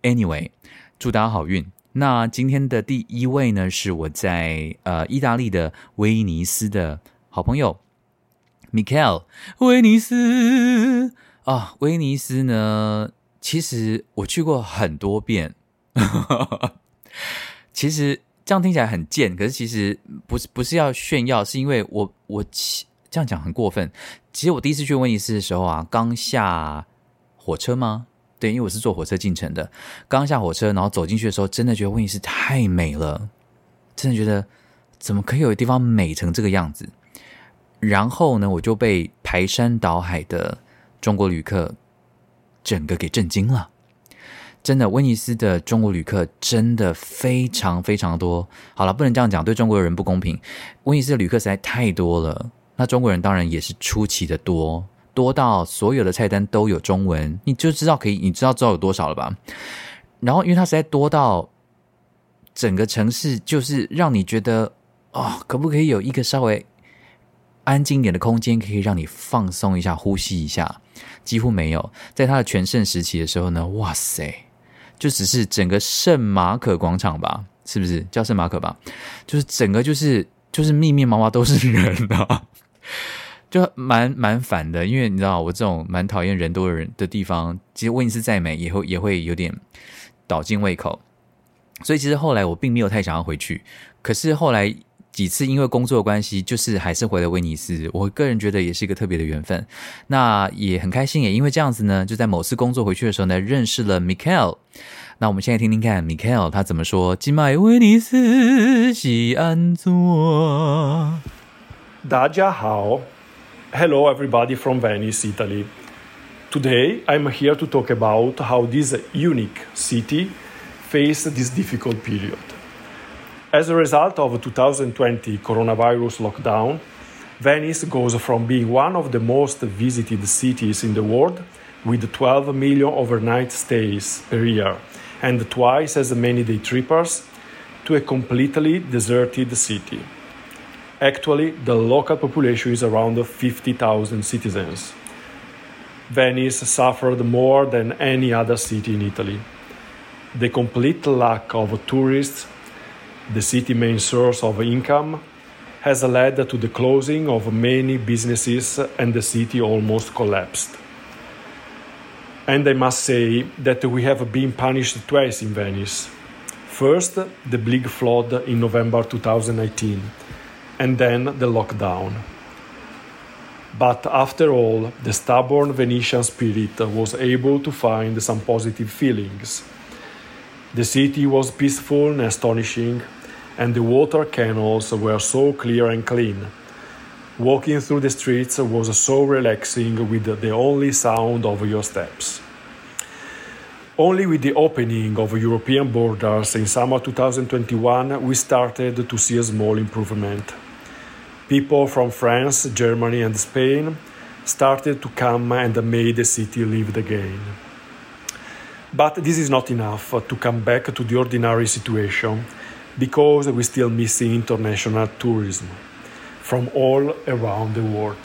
？Anyway，祝大家好运。那今天的第一位呢，是我在呃意大利的威尼斯的好朋友 Michael。威尼斯啊，威尼斯呢，其实我去过很多遍。其实这样听起来很贱，可是其实不是不是要炫耀，是因为我我这样讲很过分。其实我第一次去威尼斯的时候啊，刚下火车吗？对，因为我是坐火车进城的，刚下火车，然后走进去的时候，真的觉得威尼斯太美了，真的觉得怎么可以有地方美成这个样子？然后呢，我就被排山倒海的中国旅客整个给震惊了。真的，威尼斯的中国旅客真的非常非常多。好了，不能这样讲，对中国人不公平。威尼斯的旅客实在太多了，那中国人当然也是出奇的多。多到所有的菜单都有中文，你就知道可以，你知道知道有多少了吧？然后，因为它实在多到整个城市，就是让你觉得哦，可不可以有一个稍微安静点的空间，可以让你放松一下、呼吸一下？几乎没有。在它的全盛时期的时候呢，哇塞，就只是整个圣马可广场吧？是不是叫圣马可吧？就是整个就是就是密密麻麻都是人啊。就蛮蛮烦的，因为你知道我这种蛮讨厌人多的人的地方，其实威尼斯再美也会也会有点倒尽胃口，所以其实后来我并没有太想要回去。可是后来几次因为工作关系，就是还是回了威尼斯。我个人觉得也是一个特别的缘分，那也很开心，也因为这样子呢，就在某次工作回去的时候呢，认识了 Michael。那我们现在听听看 Michael 他怎么说。今麦威尼斯是安怎？大家好。Hello, everybody from Venice, Italy. Today, I'm here to talk about how this unique city faced this difficult period. As a result of 2020 coronavirus lockdown, Venice goes from being one of the most visited cities in the world with 12 million overnight stays per year and twice as many day trippers to a completely deserted city. Actually, the local population is around 50,000 citizens. Venice suffered more than any other city in Italy. The complete lack of tourists, the city's main source of income, has led to the closing of many businesses and the city almost collapsed. And I must say that we have been punished twice in Venice. First, the big flood in November 2019 and then the lockdown. But after all, the stubborn Venetian spirit was able to find some positive feelings. The city was peaceful and astonishing, and the water canals were so clear and clean. Walking through the streets was so relaxing with the only sound of your steps. Only with the opening of European borders in summer 2021, we started to see a small improvement. People from France, Germany, and Spain started to come and made the city lived again. But this is not enough to come back to the ordinary situation because we still miss international tourism from all around the world.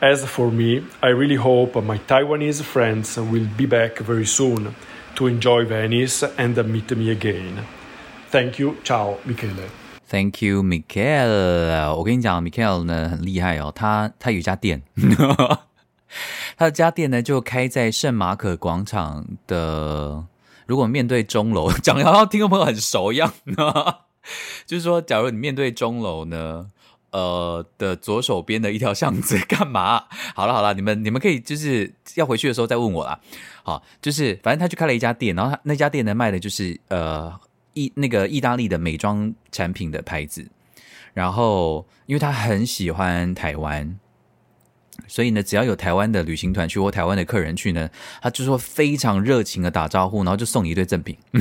As for me, I really hope my Taiwanese friends will be back very soon to enjoy Venice and meet me again. Thank you. Ciao, Michele. Thank you, Michael。我跟你讲，Michael 呢很厉害哦，他他有一家店，他的家店呢就开在圣马可广场的。如果面对钟楼，讲的好像听众朋友很熟一样，就是说，假如你面对钟楼呢，呃的左手边的一条巷子，干嘛？好了好了，你们你们可以就是要回去的时候再问我啦。好，就是反正他就开了一家店，然后他那家店呢卖的就是呃。意那个意大利的美妆产品的牌子，然后因为他很喜欢台湾，所以呢，只要有台湾的旅行团去或台湾的客人去呢，他就说非常热情的打招呼，然后就送你一堆赠品。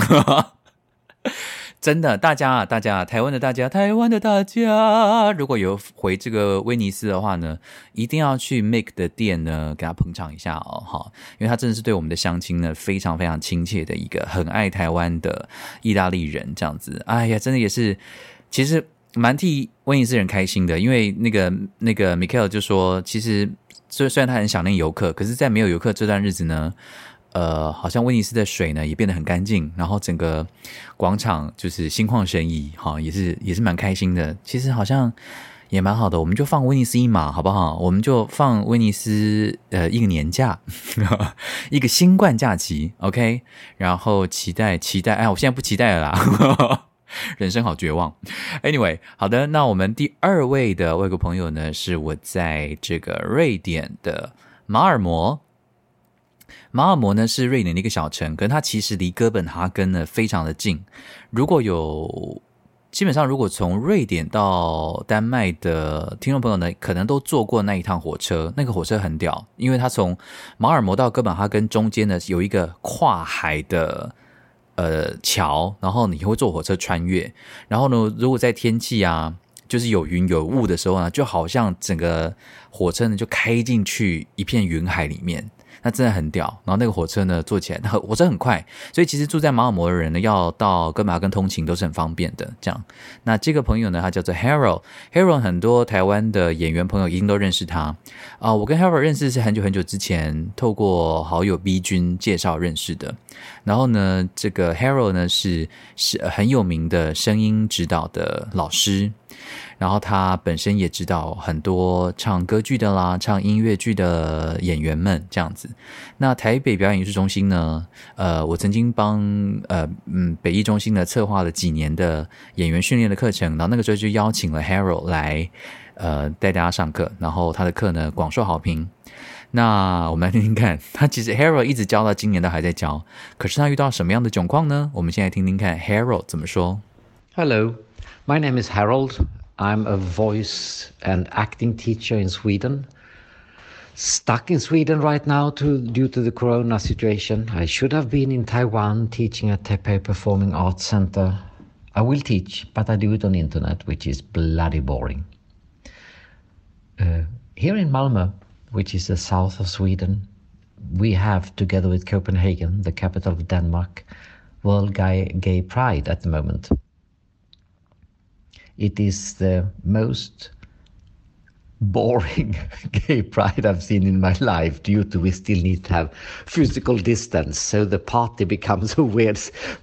真的，大家啊，大家，台湾的大家，台湾的大家，如果有回这个威尼斯的话呢，一定要去 Mike 的店呢，给他捧场一下哦，哈，因为他真的是对我们的乡亲呢，非常非常亲切的一个很爱台湾的意大利人，这样子，哎呀，真的也是，其实蛮替威尼斯人开心的，因为那个那个 Michael 就说，其实虽虽然他很想念游客，可是，在没有游客这段日子呢。呃，好像威尼斯的水呢也变得很干净，然后整个广场就是心旷神怡，哈，也是也是蛮开心的。其实好像也蛮好的，我们就放威尼斯一马，好不好？我们就放威尼斯呃一个年假，一个新冠假期，OK。然后期待期待，哎，我现在不期待了啦，人生好绝望。Anyway，好的，那我们第二位的外国朋友呢，是我在这个瑞典的马尔摩。马尔摩呢是瑞典的一个小城，可它其实离哥本哈根呢非常的近。如果有基本上，如果从瑞典到丹麦的听众朋友呢，可能都坐过那一趟火车。那个火车很屌，因为它从马尔摩到哥本哈根中间呢有一个跨海的呃桥，然后你会坐火车穿越。然后呢，如果在天气啊就是有云有雾的时候呢，就好像整个火车呢就开进去一片云海里面。那真的很屌，然后那个火车呢，坐起来，那火车很快，所以其实住在马尔摩的人呢，要到哥本哈根通勤都是很方便的。这样，那这个朋友呢，他叫做 Harold，Harold 很多台湾的演员朋友一定都认识他啊、我跟 Harold 认识是很久很久之前，透过好友 B 君介绍认识的。然后呢，这个 Harold 呢是是很有名的声音指导的老师。然后他本身也知道很多唱歌剧的啦，唱音乐剧的演员们这样子。那台北表演艺术中心呢？呃，我曾经帮呃嗯北艺中心呢策划了几年的演员训练的课程，然后那个时候就邀请了 Harold 来呃带大家上课，然后他的课呢广受好评。那我们来听听看，他其实 Harold 一直教到今年都还在教，可是他遇到什么样的窘况呢？我们先来听听看 Harold 怎么说。Hello, my name is Harold. I'm a voice and acting teacher in Sweden. Stuck in Sweden right now to, due to the corona situation. I should have been in Taiwan teaching at Taipei Performing Arts Center. I will teach, but I do it on internet, which is bloody boring. Uh, here in Malmö, which is the south of Sweden, we have, together with Copenhagen, the capital of Denmark, World Gay, Gay Pride at the moment. It is the most boring gay pride I've seen in my life due to we still need to have physical distance. So the party becomes a weird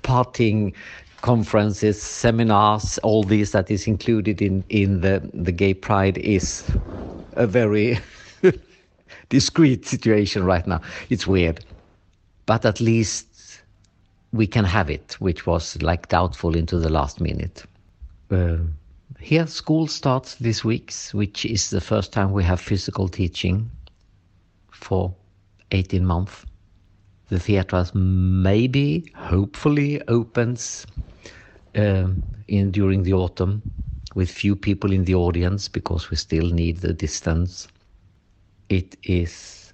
partying conferences, seminars, all this that is included in, in the, the gay pride is a very discreet situation right now. It's weird. But at least we can have it, which was like doubtful into the last minute. Uh, here, school starts this week, which is the first time we have physical teaching for 18 months. The theaters maybe, hopefully, opens uh, in during the autumn with few people in the audience because we still need the distance. It is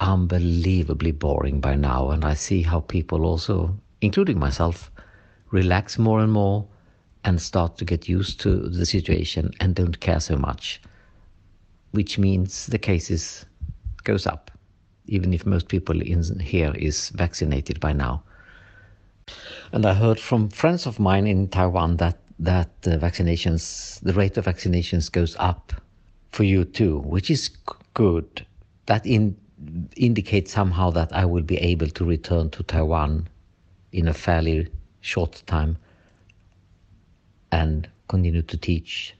unbelievably boring by now, and I see how people also, including myself, relax more and more and start to get used to the situation and don't care so much, which means the cases goes up, even if most people in here is vaccinated by now. And I heard from friends of mine in Taiwan that that the vaccinations, the rate of vaccinations goes up for you too, which is good. That in, indicates somehow that I will be able to return to Taiwan in a fairly short time and continue to teach,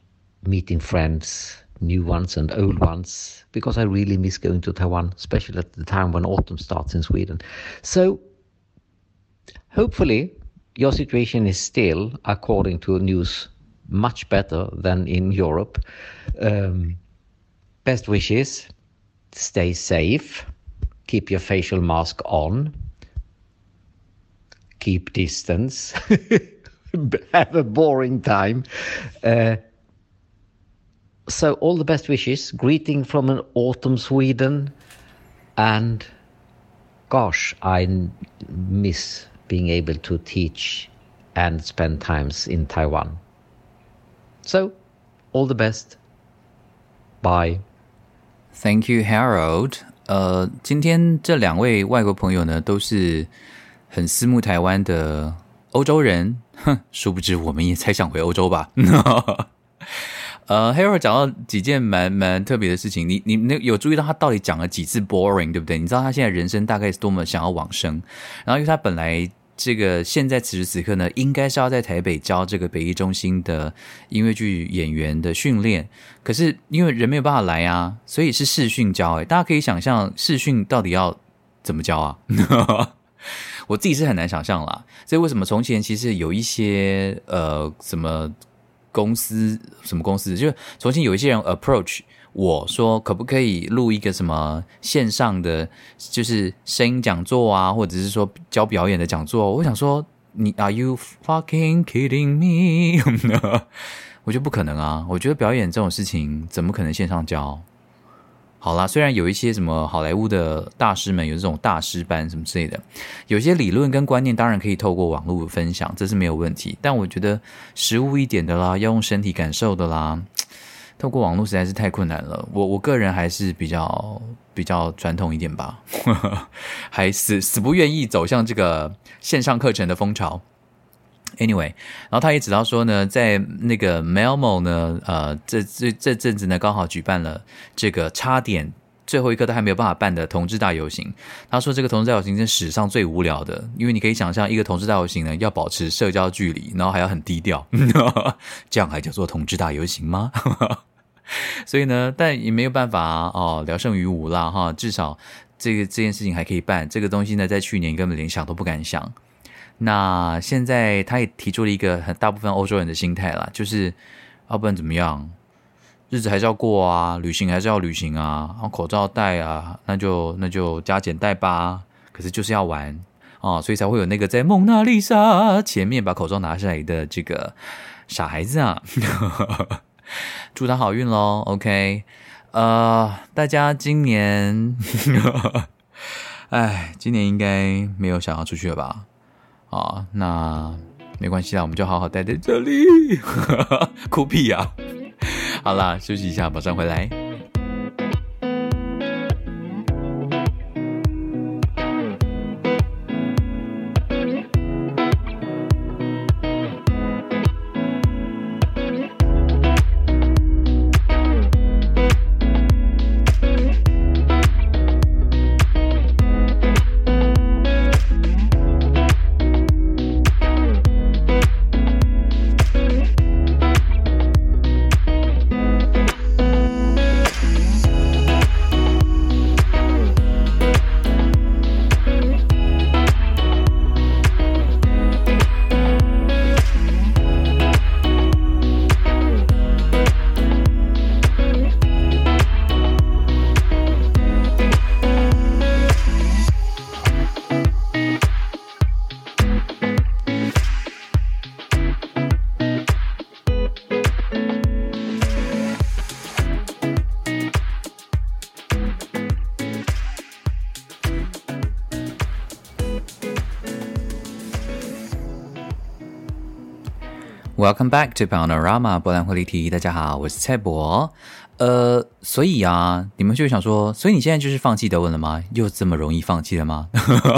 meeting friends, new ones and old ones, because I really miss going to Taiwan, especially at the time when autumn starts in Sweden. So hopefully your situation is still, according to news, much better than in Europe. Um, best wishes, stay safe, keep your facial mask on, keep distance. have a boring time. Uh, so all the best wishes. Greeting from an autumn Sweden, and gosh, I miss being able to teach and spend times in Taiwan. So, all the best. Bye. Thank you, Harold. 呃，今天这两位外国朋友呢，都是很思慕台湾的 欧洲人。哼，殊不知我们也才想回欧洲吧。呃，Harold 讲到几件蛮蛮特别的事情，你你那有注意到他到底讲了几次 boring，对不对？你知道他现在人生大概是多么想要往生，然后因为他本来。这个现在此时此刻呢，应该是要在台北教这个北艺中心的音乐剧演员的训练，可是因为人没有办法来啊，所以是视讯教。哎，大家可以想象视讯到底要怎么教啊？我自己是很难想象啦。所以为什么从前其实有一些呃什么公司什么公司，就从前有一些人 approach。我说可不可以录一个什么线上的，就是声音讲座啊，或者是说教表演的讲座？我想说，你 Are you fucking kidding me？我觉得不可能啊！我觉得表演这种事情怎么可能线上教？好啦，虽然有一些什么好莱坞的大师们有这种大师班什么之类的，有些理论跟观念当然可以透过网络分享，这是没有问题。但我觉得实务一点的啦，要用身体感受的啦。透过网络实在是太困难了，我我个人还是比较比较传统一点吧，还死死不愿意走向这个线上课程的风潮。Anyway，然后他也知道说呢，在那个 Melmo 呢，呃，这这这阵子呢，刚好举办了这个差点最后一刻都还没有办法办的同志大游行。他说这个同志大游行是史上最无聊的，因为你可以想象一个同志大游行呢，要保持社交距离，然后还要很低调，这样还叫做同志大游行吗？所以呢，但也没有办法哦，聊胜于无啦哈。至少这个这件事情还可以办。这个东西呢，在去年根本连想都不敢想。那现在他也提出了一个很大部分欧洲人的心态啦，就是要不然怎么样，日子还是要过啊，旅行还是要旅行啊，然后口罩戴啊，那就那就加减戴吧。可是就是要玩啊，所以才会有那个在蒙娜丽莎前面把口罩拿下来的这个傻孩子啊。祝他好运喽，OK，呃，大家今年，哎，今年应该没有想要出去了吧？啊，那没关系啦，我们就好好待在这里，哭屁呀！好啦，休息一下，马上回来。Welcome back to Panorama 波兰会离题。大家好，我是蔡博。呃，所以啊，你们就想说，所以你现在就是放弃德文了吗？又这么容易放弃了吗？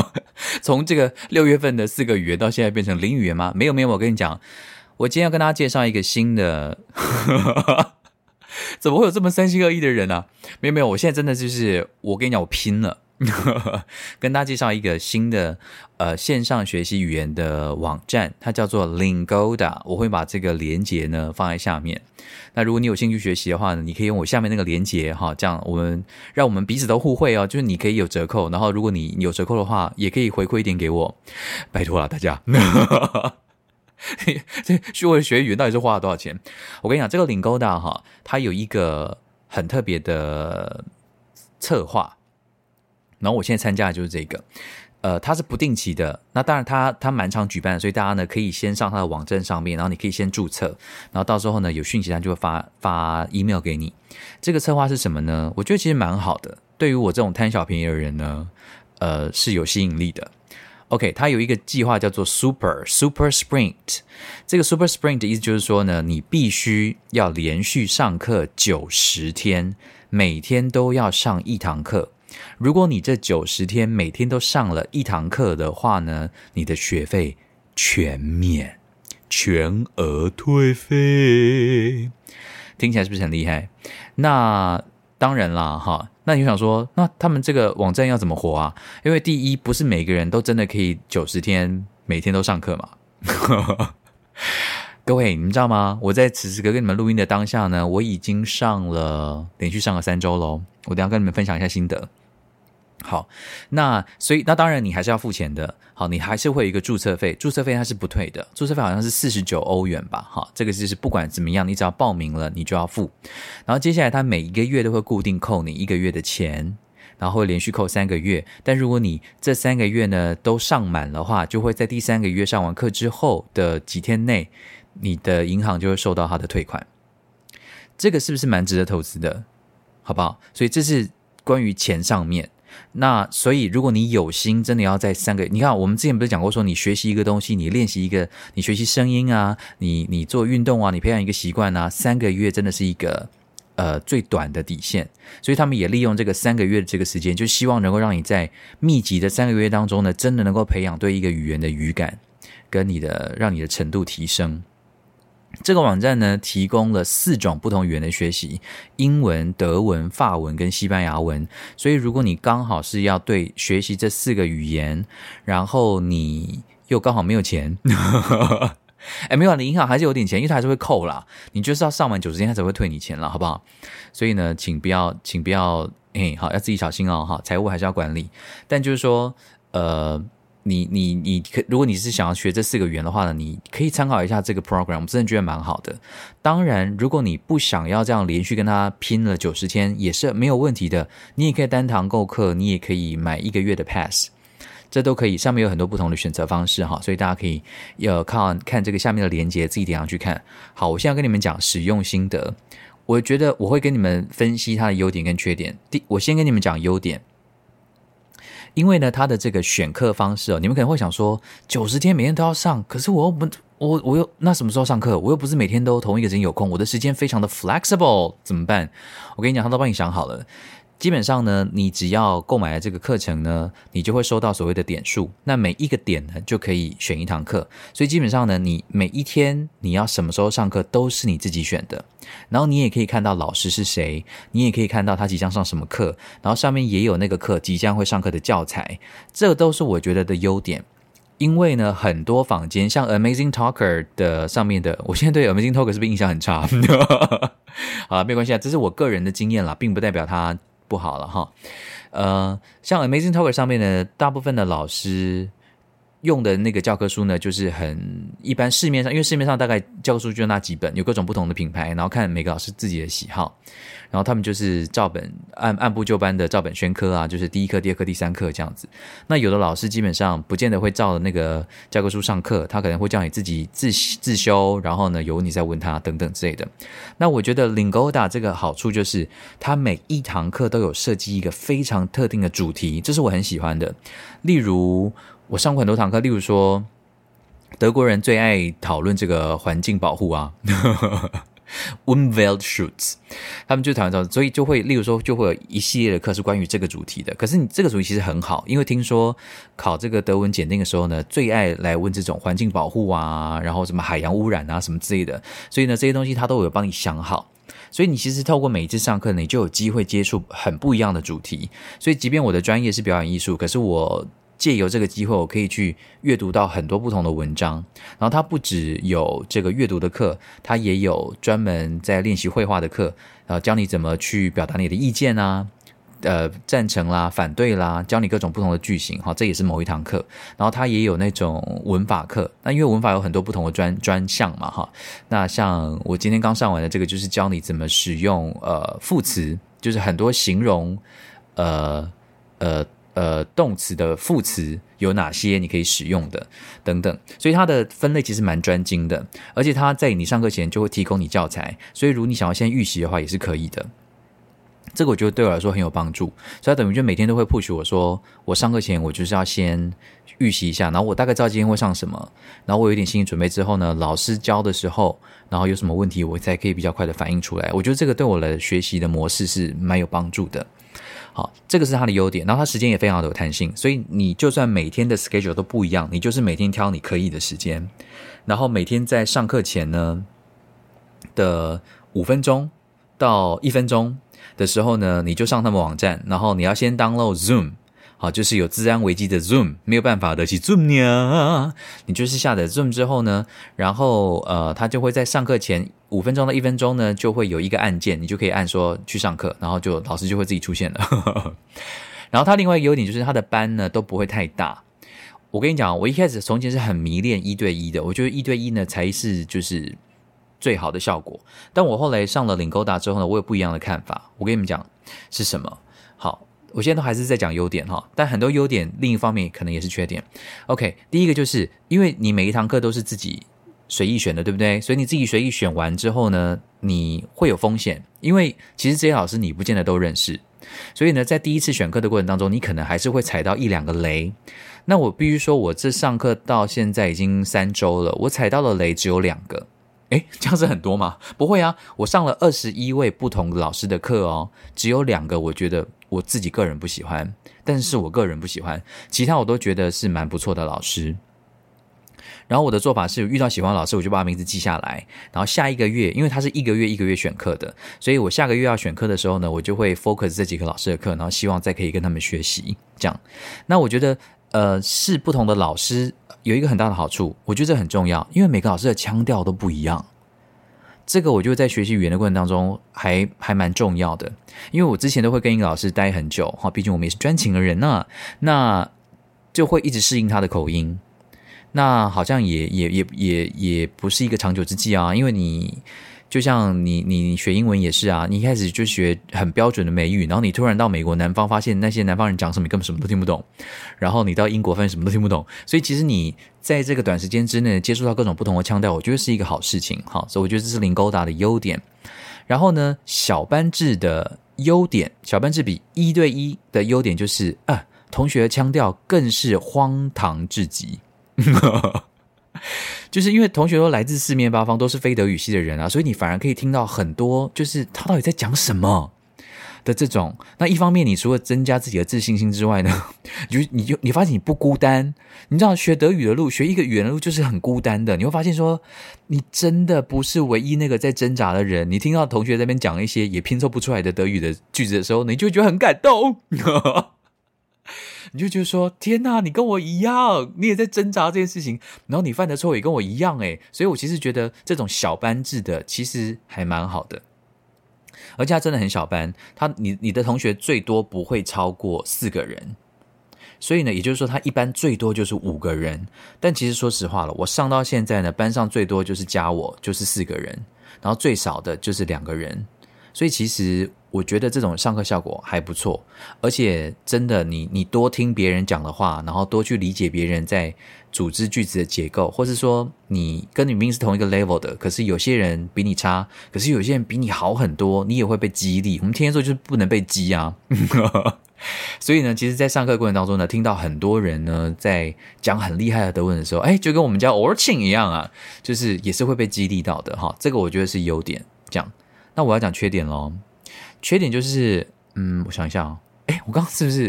从这个六月份的四个语言到现在变成零语言吗？没有没有，我跟你讲，我今天要跟大家介绍一个新的。怎么会有这么三心二意的人啊？没有没有，我现在真的就是，我跟你讲，我拼了。跟大家介绍一个新的呃线上学习语言的网站，它叫做 Lingoda。我会把这个连接呢放在下面。那如果你有兴趣学习的话呢，你可以用我下面那个连接哈，这样我们让我们彼此都互惠哦。就是你可以有折扣，然后如果你有折扣的话，也可以回馈一点给我，拜托了大家。这学我学语言到底是花了多少钱？我跟你讲，这个 Lingoda 哈，它有一个很特别的策划。然后我现在参加的就是这个，呃，它是不定期的。那当然它，它它蛮常举办，所以大家呢可以先上它的网站上面，然后你可以先注册，然后到时候呢有讯息它就会发发 email 给你。这个策划是什么呢？我觉得其实蛮好的，对于我这种贪小便宜的人呢，呃，是有吸引力的。OK，它有一个计划叫做 Super Super Sprint。这个 Super Sprint 的意思就是说呢，你必须要连续上课九十天，每天都要上一堂课。如果你这九十天每天都上了一堂课的话呢，你的学费全免，全额退费。听起来是不是很厉害？那当然啦，哈。那你想说，那他们这个网站要怎么活啊？因为第一，不是每个人都真的可以九十天每天都上课嘛。各位，你们知道吗？我在此时刻跟你们录音的当下呢，我已经上了连续上了三周喽。我等下跟你们分享一下心得。好，那所以那当然你还是要付钱的。好，你还是会有一个注册费，注册费它是不退的，注册费好像是四十九欧元吧。哈，这个就是不管怎么样，你只要报名了，你就要付。然后接下来他每一个月都会固定扣你一个月的钱，然后会连续扣三个月。但如果你这三个月呢都上满的话，就会在第三个月上完课之后的几天内，你的银行就会收到他的退款。这个是不是蛮值得投资的？好不好？所以这是关于钱上面。那所以，如果你有心，真的要在三个，你看我们之前不是讲过，说你学习一个东西，你练习一个，你学习声音啊，你你做运动啊，你培养一个习惯啊，三个月真的是一个呃最短的底线。所以他们也利用这个三个月的这个时间，就希望能够让你在密集的三个月当中呢，真的能够培养对一个语言的语感，跟你的让你的程度提升。这个网站呢，提供了四种不同语言的学习：英文、德文、法文跟西班牙文。所以，如果你刚好是要对学习这四个语言，然后你又刚好没有钱，哎，没有，你银行还是有点钱，因为它还是会扣啦。你就是要上满九十天，它才会退你钱了，好不好？所以呢，请不要，请不要，哎，好，要自己小心哦，哈，财务还是要管理。但就是说，呃。你你你可，如果你是想要学这四个语言的话呢，你可以参考一下这个 program，我真的觉得蛮好的。当然，如果你不想要这样连续跟他拼了九十天，也是没有问题的。你也可以单堂购课，你也可以买一个月的 pass，这都可以。上面有很多不同的选择方式哈，所以大家可以要看看这个下面的链接，自己点上去看。好，我现在跟你们讲使用心得。我觉得我会跟你们分析它的优点跟缺点。第，我先跟你们讲优点。因为呢，他的这个选课方式哦，你们可能会想说，九十天每天都要上，可是我又不，我我又那什么时候上课？我又不是每天都同一个时间有空，我的时间非常的 flexible，怎么办？我跟你讲，他都帮你想好了。基本上呢，你只要购买了这个课程呢，你就会收到所谓的点数。那每一个点呢，就可以选一堂课。所以基本上呢，你每一天你要什么时候上课都是你自己选的。然后你也可以看到老师是谁，你也可以看到他即将上什么课，然后上面也有那个课即将会上课的教材。这都是我觉得的优点。因为呢，很多坊间像 Amazing Talker 的上面的，我现在对 Amazing Talker 是不是印象很差？好，没关系啊，这是我个人的经验啦，并不代表他。不好了哈，呃，像 Amazing Talker 上面的，大部分的老师用的那个教科书呢，就是很一般，市面上因为市面上大概教科书就那几本，有各种不同的品牌，然后看每个老师自己的喜好。然后他们就是照本按按部就班的照本宣科啊，就是第一课、第二课、第三课这样子。那有的老师基本上不见得会照那个教科书上课，他可能会叫你自己自自修，然后呢由你再问他等等之类的。那我觉得 Lingoda 这个好处就是，它每一堂课都有设计一个非常特定的主题，这是我很喜欢的。例如我上过很多堂课，例如说德国人最爱讨论这个环境保护啊。Umweltschutz，他们就讨论到，所以就会，例如说，就会有一系列的课是关于这个主题的。可是你这个主题其实很好，因为听说考这个德文检定的时候呢，最爱来问这种环境保护啊，然后什么海洋污染啊什么之类的。所以呢，这些东西他都有帮你想好。所以你其实透过每一次上课呢，你就有机会接触很不一样的主题。所以即便我的专业是表演艺术，可是我。借由这个机会，我可以去阅读到很多不同的文章。然后它不只有这个阅读的课，它也有专门在练习绘画的课，然后教你怎么去表达你的意见啊，呃，赞成啦、反对啦，教你各种不同的句型。哈，这也是某一堂课。然后它也有那种文法课。那因为文法有很多不同的专专项嘛，哈。那像我今天刚上完的这个，就是教你怎么使用呃副词，就是很多形容呃呃。呃，动词的副词有哪些你可以使用的等等，所以它的分类其实蛮专精的，而且它在你上课前就会提供你教材，所以如果你想要先预习的话也是可以的。这个我觉得对我来说很有帮助，所以等于就每天都会 push 我说，我上课前我就是要先预习一下，然后我大概知道今天会上什么，然后我有点心理准备之后呢，老师教的时候，然后有什么问题我才可以比较快的反应出来。我觉得这个对我的学习的模式是蛮有帮助的。好，这个是他的优点，然后他时间也非常的有弹性，所以你就算每天的 schedule 都不一样，你就是每天挑你可以的时间，然后每天在上课前呢的五分钟到一分钟。的时候呢，你就上他们网站，然后你要先 download Zoom，好，就是有治安危机的 Zoom，没有办法的去 Zoom 呀。你就是下载 Zoom 之后呢，然后呃，他就会在上课前五分钟到一分钟呢，就会有一个按键，你就可以按说去上课，然后就老师就会自己出现了。然后他另外一个优点就是他的班呢都不会太大。我跟你讲，我一开始从前是很迷恋一对一的，我觉得一对一呢才是就是。最好的效果，但我后来上了领勾达之后呢，我有不一样的看法。我跟你们讲是什么？好，我现在都还是在讲优点哈，但很多优点另一方面可能也是缺点。OK，第一个就是因为你每一堂课都是自己随意选的，对不对？所以你自己随意选完之后呢，你会有风险，因为其实这些老师你不见得都认识，所以呢，在第一次选课的过程当中，你可能还是会踩到一两个雷。那我必须说，我这上课到现在已经三周了，我踩到的雷只有两个。诶，这样子很多吗？不会啊，我上了二十一位不同老师的课哦，只有两个我觉得我自己个人不喜欢，但是我个人不喜欢，其他我都觉得是蛮不错的老师。然后我的做法是，遇到喜欢的老师，我就把他名字记下来，然后下一个月，因为他是一个月一个月选课的，所以我下个月要选课的时候呢，我就会 focus 这几个老师的课，然后希望再可以跟他们学习。这样，那我觉得，呃，是不同的老师。有一个很大的好处，我觉得这很重要，因为每个老师的腔调都不一样。这个我就在学习语言的过程当中还还蛮重要的，因为我之前都会跟一个老师待很久哈，毕竟我们也是专情的人呐，那就会一直适应他的口音，那好像也也也也也不是一个长久之计啊，因为你。就像你，你学英文也是啊，你一开始就学很标准的美语，然后你突然到美国南方，发现那些南方人讲什么，你根本什么都听不懂。然后你到英国，发现什么都听不懂。所以其实你在这个短时间之内接触到各种不同的腔调，我觉得是一个好事情。好，所以我觉得这是林勾达的优点。然后呢，小班制的优点，小班制比一对一的优点就是啊，同学的腔调更是荒唐至极。就是因为同学都来自四面八方，都是非德语系的人啊，所以你反而可以听到很多，就是他到底在讲什么的这种。那一方面，你除了增加自己的自信心之外呢，你就你就你发现你不孤单。你知道学德语的路，学一个语言的路就是很孤单的。你会发现说，你真的不是唯一那个在挣扎的人。你听到同学在那边讲一些也拼凑不出来的德语的句子的时候，你就觉得很感动。你就觉得说，天哪，你跟我一样，你也在挣扎这件事情，然后你犯的错也跟我一样，诶，所以我其实觉得这种小班制的其实还蛮好的，而且他真的很小班，他你你的同学最多不会超过四个人，所以呢，也就是说他一般最多就是五个人，但其实说实话了，我上到现在呢，班上最多就是加我就是四个人，然后最少的就是两个人。所以其实我觉得这种上课效果还不错，而且真的你，你多听别人讲的话，然后多去理解别人在组织句子的结构，或是说你跟你明是同一个 level 的，可是有些人比你差，可是有些人比你好很多，你也会被激励。我们天天说就是不能被激啊，所以呢，其实，在上课过程当中呢，听到很多人呢在讲很厉害的德文的时候，哎，就跟我们家 Orchin 一样啊，就是也是会被激励到的哈。这个我觉得是优点，这样。那我要讲缺点喽，缺点就是，嗯，我想一下啊，诶，我刚刚是不是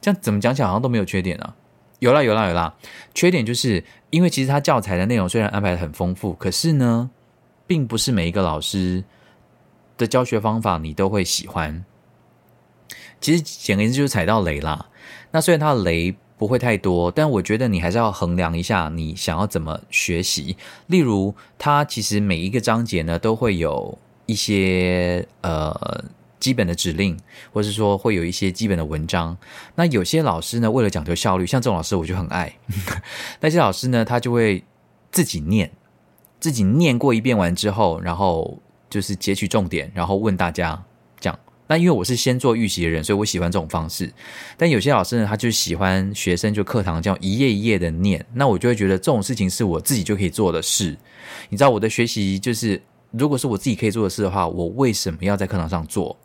这样？怎么讲起来好像都没有缺点啊？有啦有啦有啦，缺点就是因为其实他教材的内容虽然安排得很丰富，可是呢，并不是每一个老师的教学方法你都会喜欢。其实简而言之就是踩到雷啦。那虽然它的雷不会太多，但我觉得你还是要衡量一下你想要怎么学习。例如，它其实每一个章节呢都会有。一些呃基本的指令，或是说会有一些基本的文章。那有些老师呢，为了讲究效率，像这种老师我就很爱。那些老师呢，他就会自己念，自己念过一遍完之后，然后就是截取重点，然后问大家这样。那因为我是先做预习的人，所以我喜欢这种方式。但有些老师呢，他就喜欢学生就课堂这样一页一页的念，那我就会觉得这种事情是我自己就可以做的事。你知道我的学习就是。如果是我自己可以做的事的话，我为什么要在课堂上做？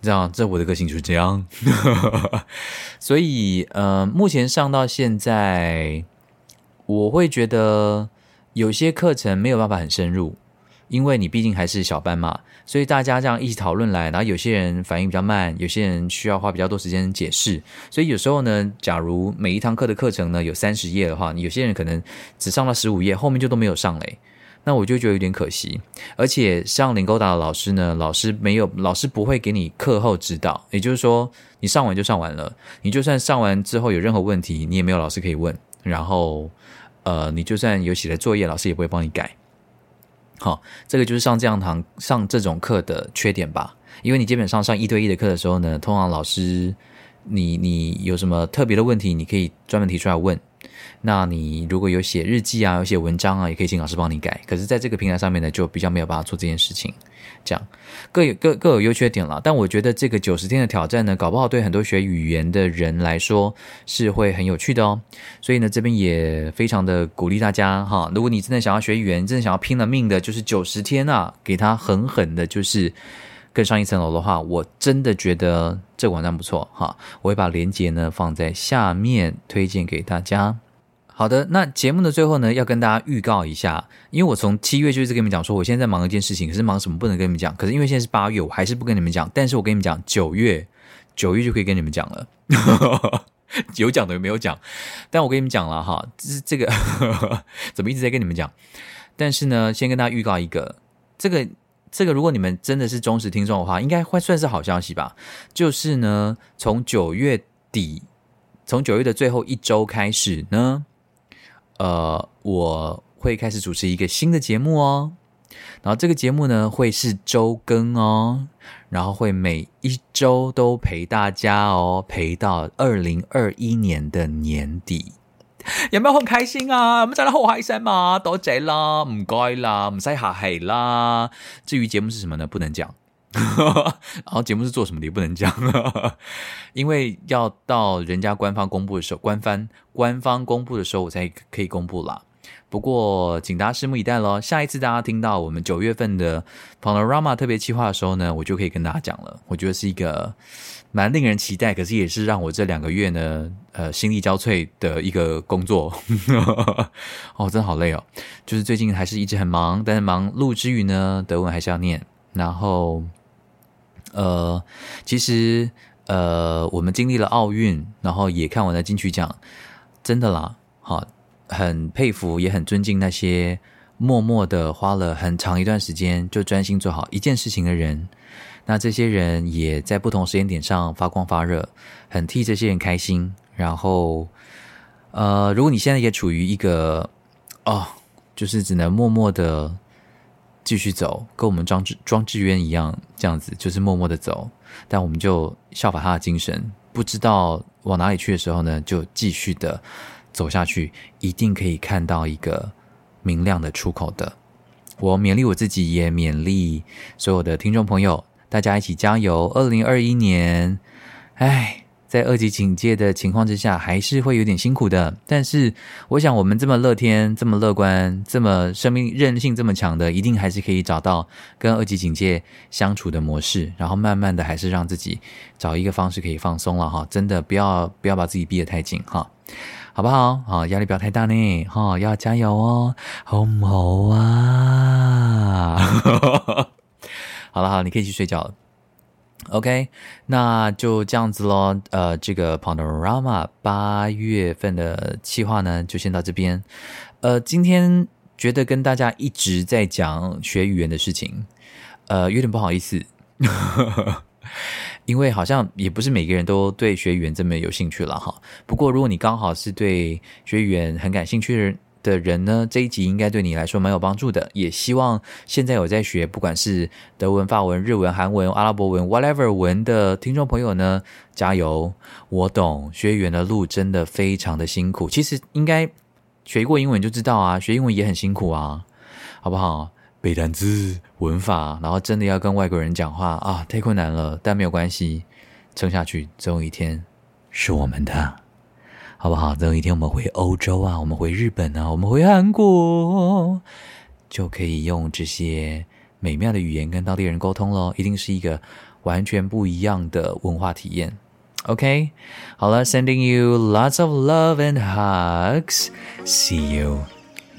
这样，这我的个性就是这样。所以，呃，目前上到现在，我会觉得有些课程没有办法很深入，因为你毕竟还是小班嘛。所以大家这样一起讨论来，然后有些人反应比较慢，有些人需要花比较多时间解释。所以有时候呢，假如每一堂课的课程呢有三十页的话，有些人可能只上到十五页，后面就都没有上嘞。那我就觉得有点可惜，而且上 Lingoda 的老师呢，老师没有，老师不会给你课后指导，也就是说，你上完就上完了，你就算上完之后有任何问题，你也没有老师可以问，然后，呃，你就算有写的作业，老师也不会帮你改。好，这个就是上这样堂上这种课的缺点吧，因为你基本上上一对一的课的时候呢，通常老师，你你有什么特别的问题，你可以专门提出来问。那你如果有写日记啊，有写文章啊，也可以请老师帮你改。可是，在这个平台上面呢，就比较没有办法做这件事情。这样各有各各有优缺点了。但我觉得这个 九十天的挑战呢，搞不好对很多学语言的人来说是会很有趣的哦。所以呢，这边也非常的鼓励大家哈。如果你真的想要学语言，真的想要拼了命的，就是九十天啊，给他狠狠的，就是更上一层楼的话，我真的觉得这个网站不错哈。我会把链接呢放在下面推荐给大家。好的，那节目的最后呢，要跟大家预告一下，因为我从七月就一直跟你们讲说，我现在在忙一件事情，可是忙什么不能跟你们讲。可是因为现在是八月，我还是不跟你们讲。但是我跟你们讲，九月九月就可以跟你们讲了，有讲的有没有讲？但我跟你们讲了哈，这是这个 怎么一直在跟你们讲？但是呢，先跟大家预告一个，这个这个，如果你们真的是忠实听众的话，应该会算是好消息吧？就是呢，从九月底，从九月的最后一周开始呢。呃，我会开始主持一个新的节目哦，然后这个节目呢会是周更哦，然后会每一周都陪大家哦，陪到二零二一年的年底，有没有很开心啊？我们真系好开心嘛，多谢啦，唔该啦，唔使客气啦。至于节目是什么呢？不能讲。然后节目是做什么的不能讲，因为要到人家官方公布的时候，官方官方公布的时候，我才可以公布啦。不过，请大家拭目以待咯。下一次大家听到我们九月份的 Panorama 特别企划的时候呢，我就可以跟大家讲了。我觉得是一个蛮令人期待，可是也是让我这两个月呢，呃，心力交瘁的一个工作。哦，真的好累哦。就是最近还是一直很忙，但是忙碌之余呢，德文还是要念，然后。呃，其实呃，我们经历了奥运，然后也看完了金曲奖，真的啦，好，很佩服，也很尊敬那些默默的花了很长一段时间就专心做好一件事情的人。那这些人也在不同时间点上发光发热，很替这些人开心。然后，呃，如果你现在也处于一个哦，就是只能默默的。继续走，跟我们庄智庄智渊一样，这样子就是默默的走。但我们就效法他的精神，不知道往哪里去的时候呢，就继续的走下去，一定可以看到一个明亮的出口的。我勉励我自己，也勉励所有的听众朋友，大家一起加油！二零二一年，哎。在二级警戒的情况之下，还是会有点辛苦的。但是，我想我们这么乐天、这么乐观、这么生命韧性这么强的，一定还是可以找到跟二级警戒相处的模式。然后，慢慢的，还是让自己找一个方式可以放松了哈。真的，不要不要把自己逼得太紧哈，好不好？好，压力不要太大呢。哈，要加油哦，好唔好啊？好了，好，你可以去睡觉了。OK，那就这样子喽。呃，这个 Panorama 八月份的计划呢，就先到这边。呃，今天觉得跟大家一直在讲学语言的事情，呃，有点不好意思，因为好像也不是每个人都对学语言这么有兴趣了哈。不过，如果你刚好是对学语言很感兴趣的人的人，呢，这一集应该对你来说蛮有帮助的。也希望现在有在学，不管是德文、法文、日文、韩文、阿拉伯文，whatever 文的听众朋友呢，加油！我懂，学语言的路真的非常的辛苦。其实应该学过英文就知道啊，学英文也很辛苦啊，好不好？背单词、文法，然后真的要跟外国人讲话啊，太困难了。但没有关系，撑下去，总有一天是我们的。好不好？等有一天我们回欧洲啊我们回日本啊我们回韩国就可以用这些美妙的语言跟当地人沟通喽一定是一个完全不一样的文化体验。Ok 好了 sending you lots of love and hugs. See you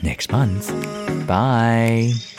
next month. Bye.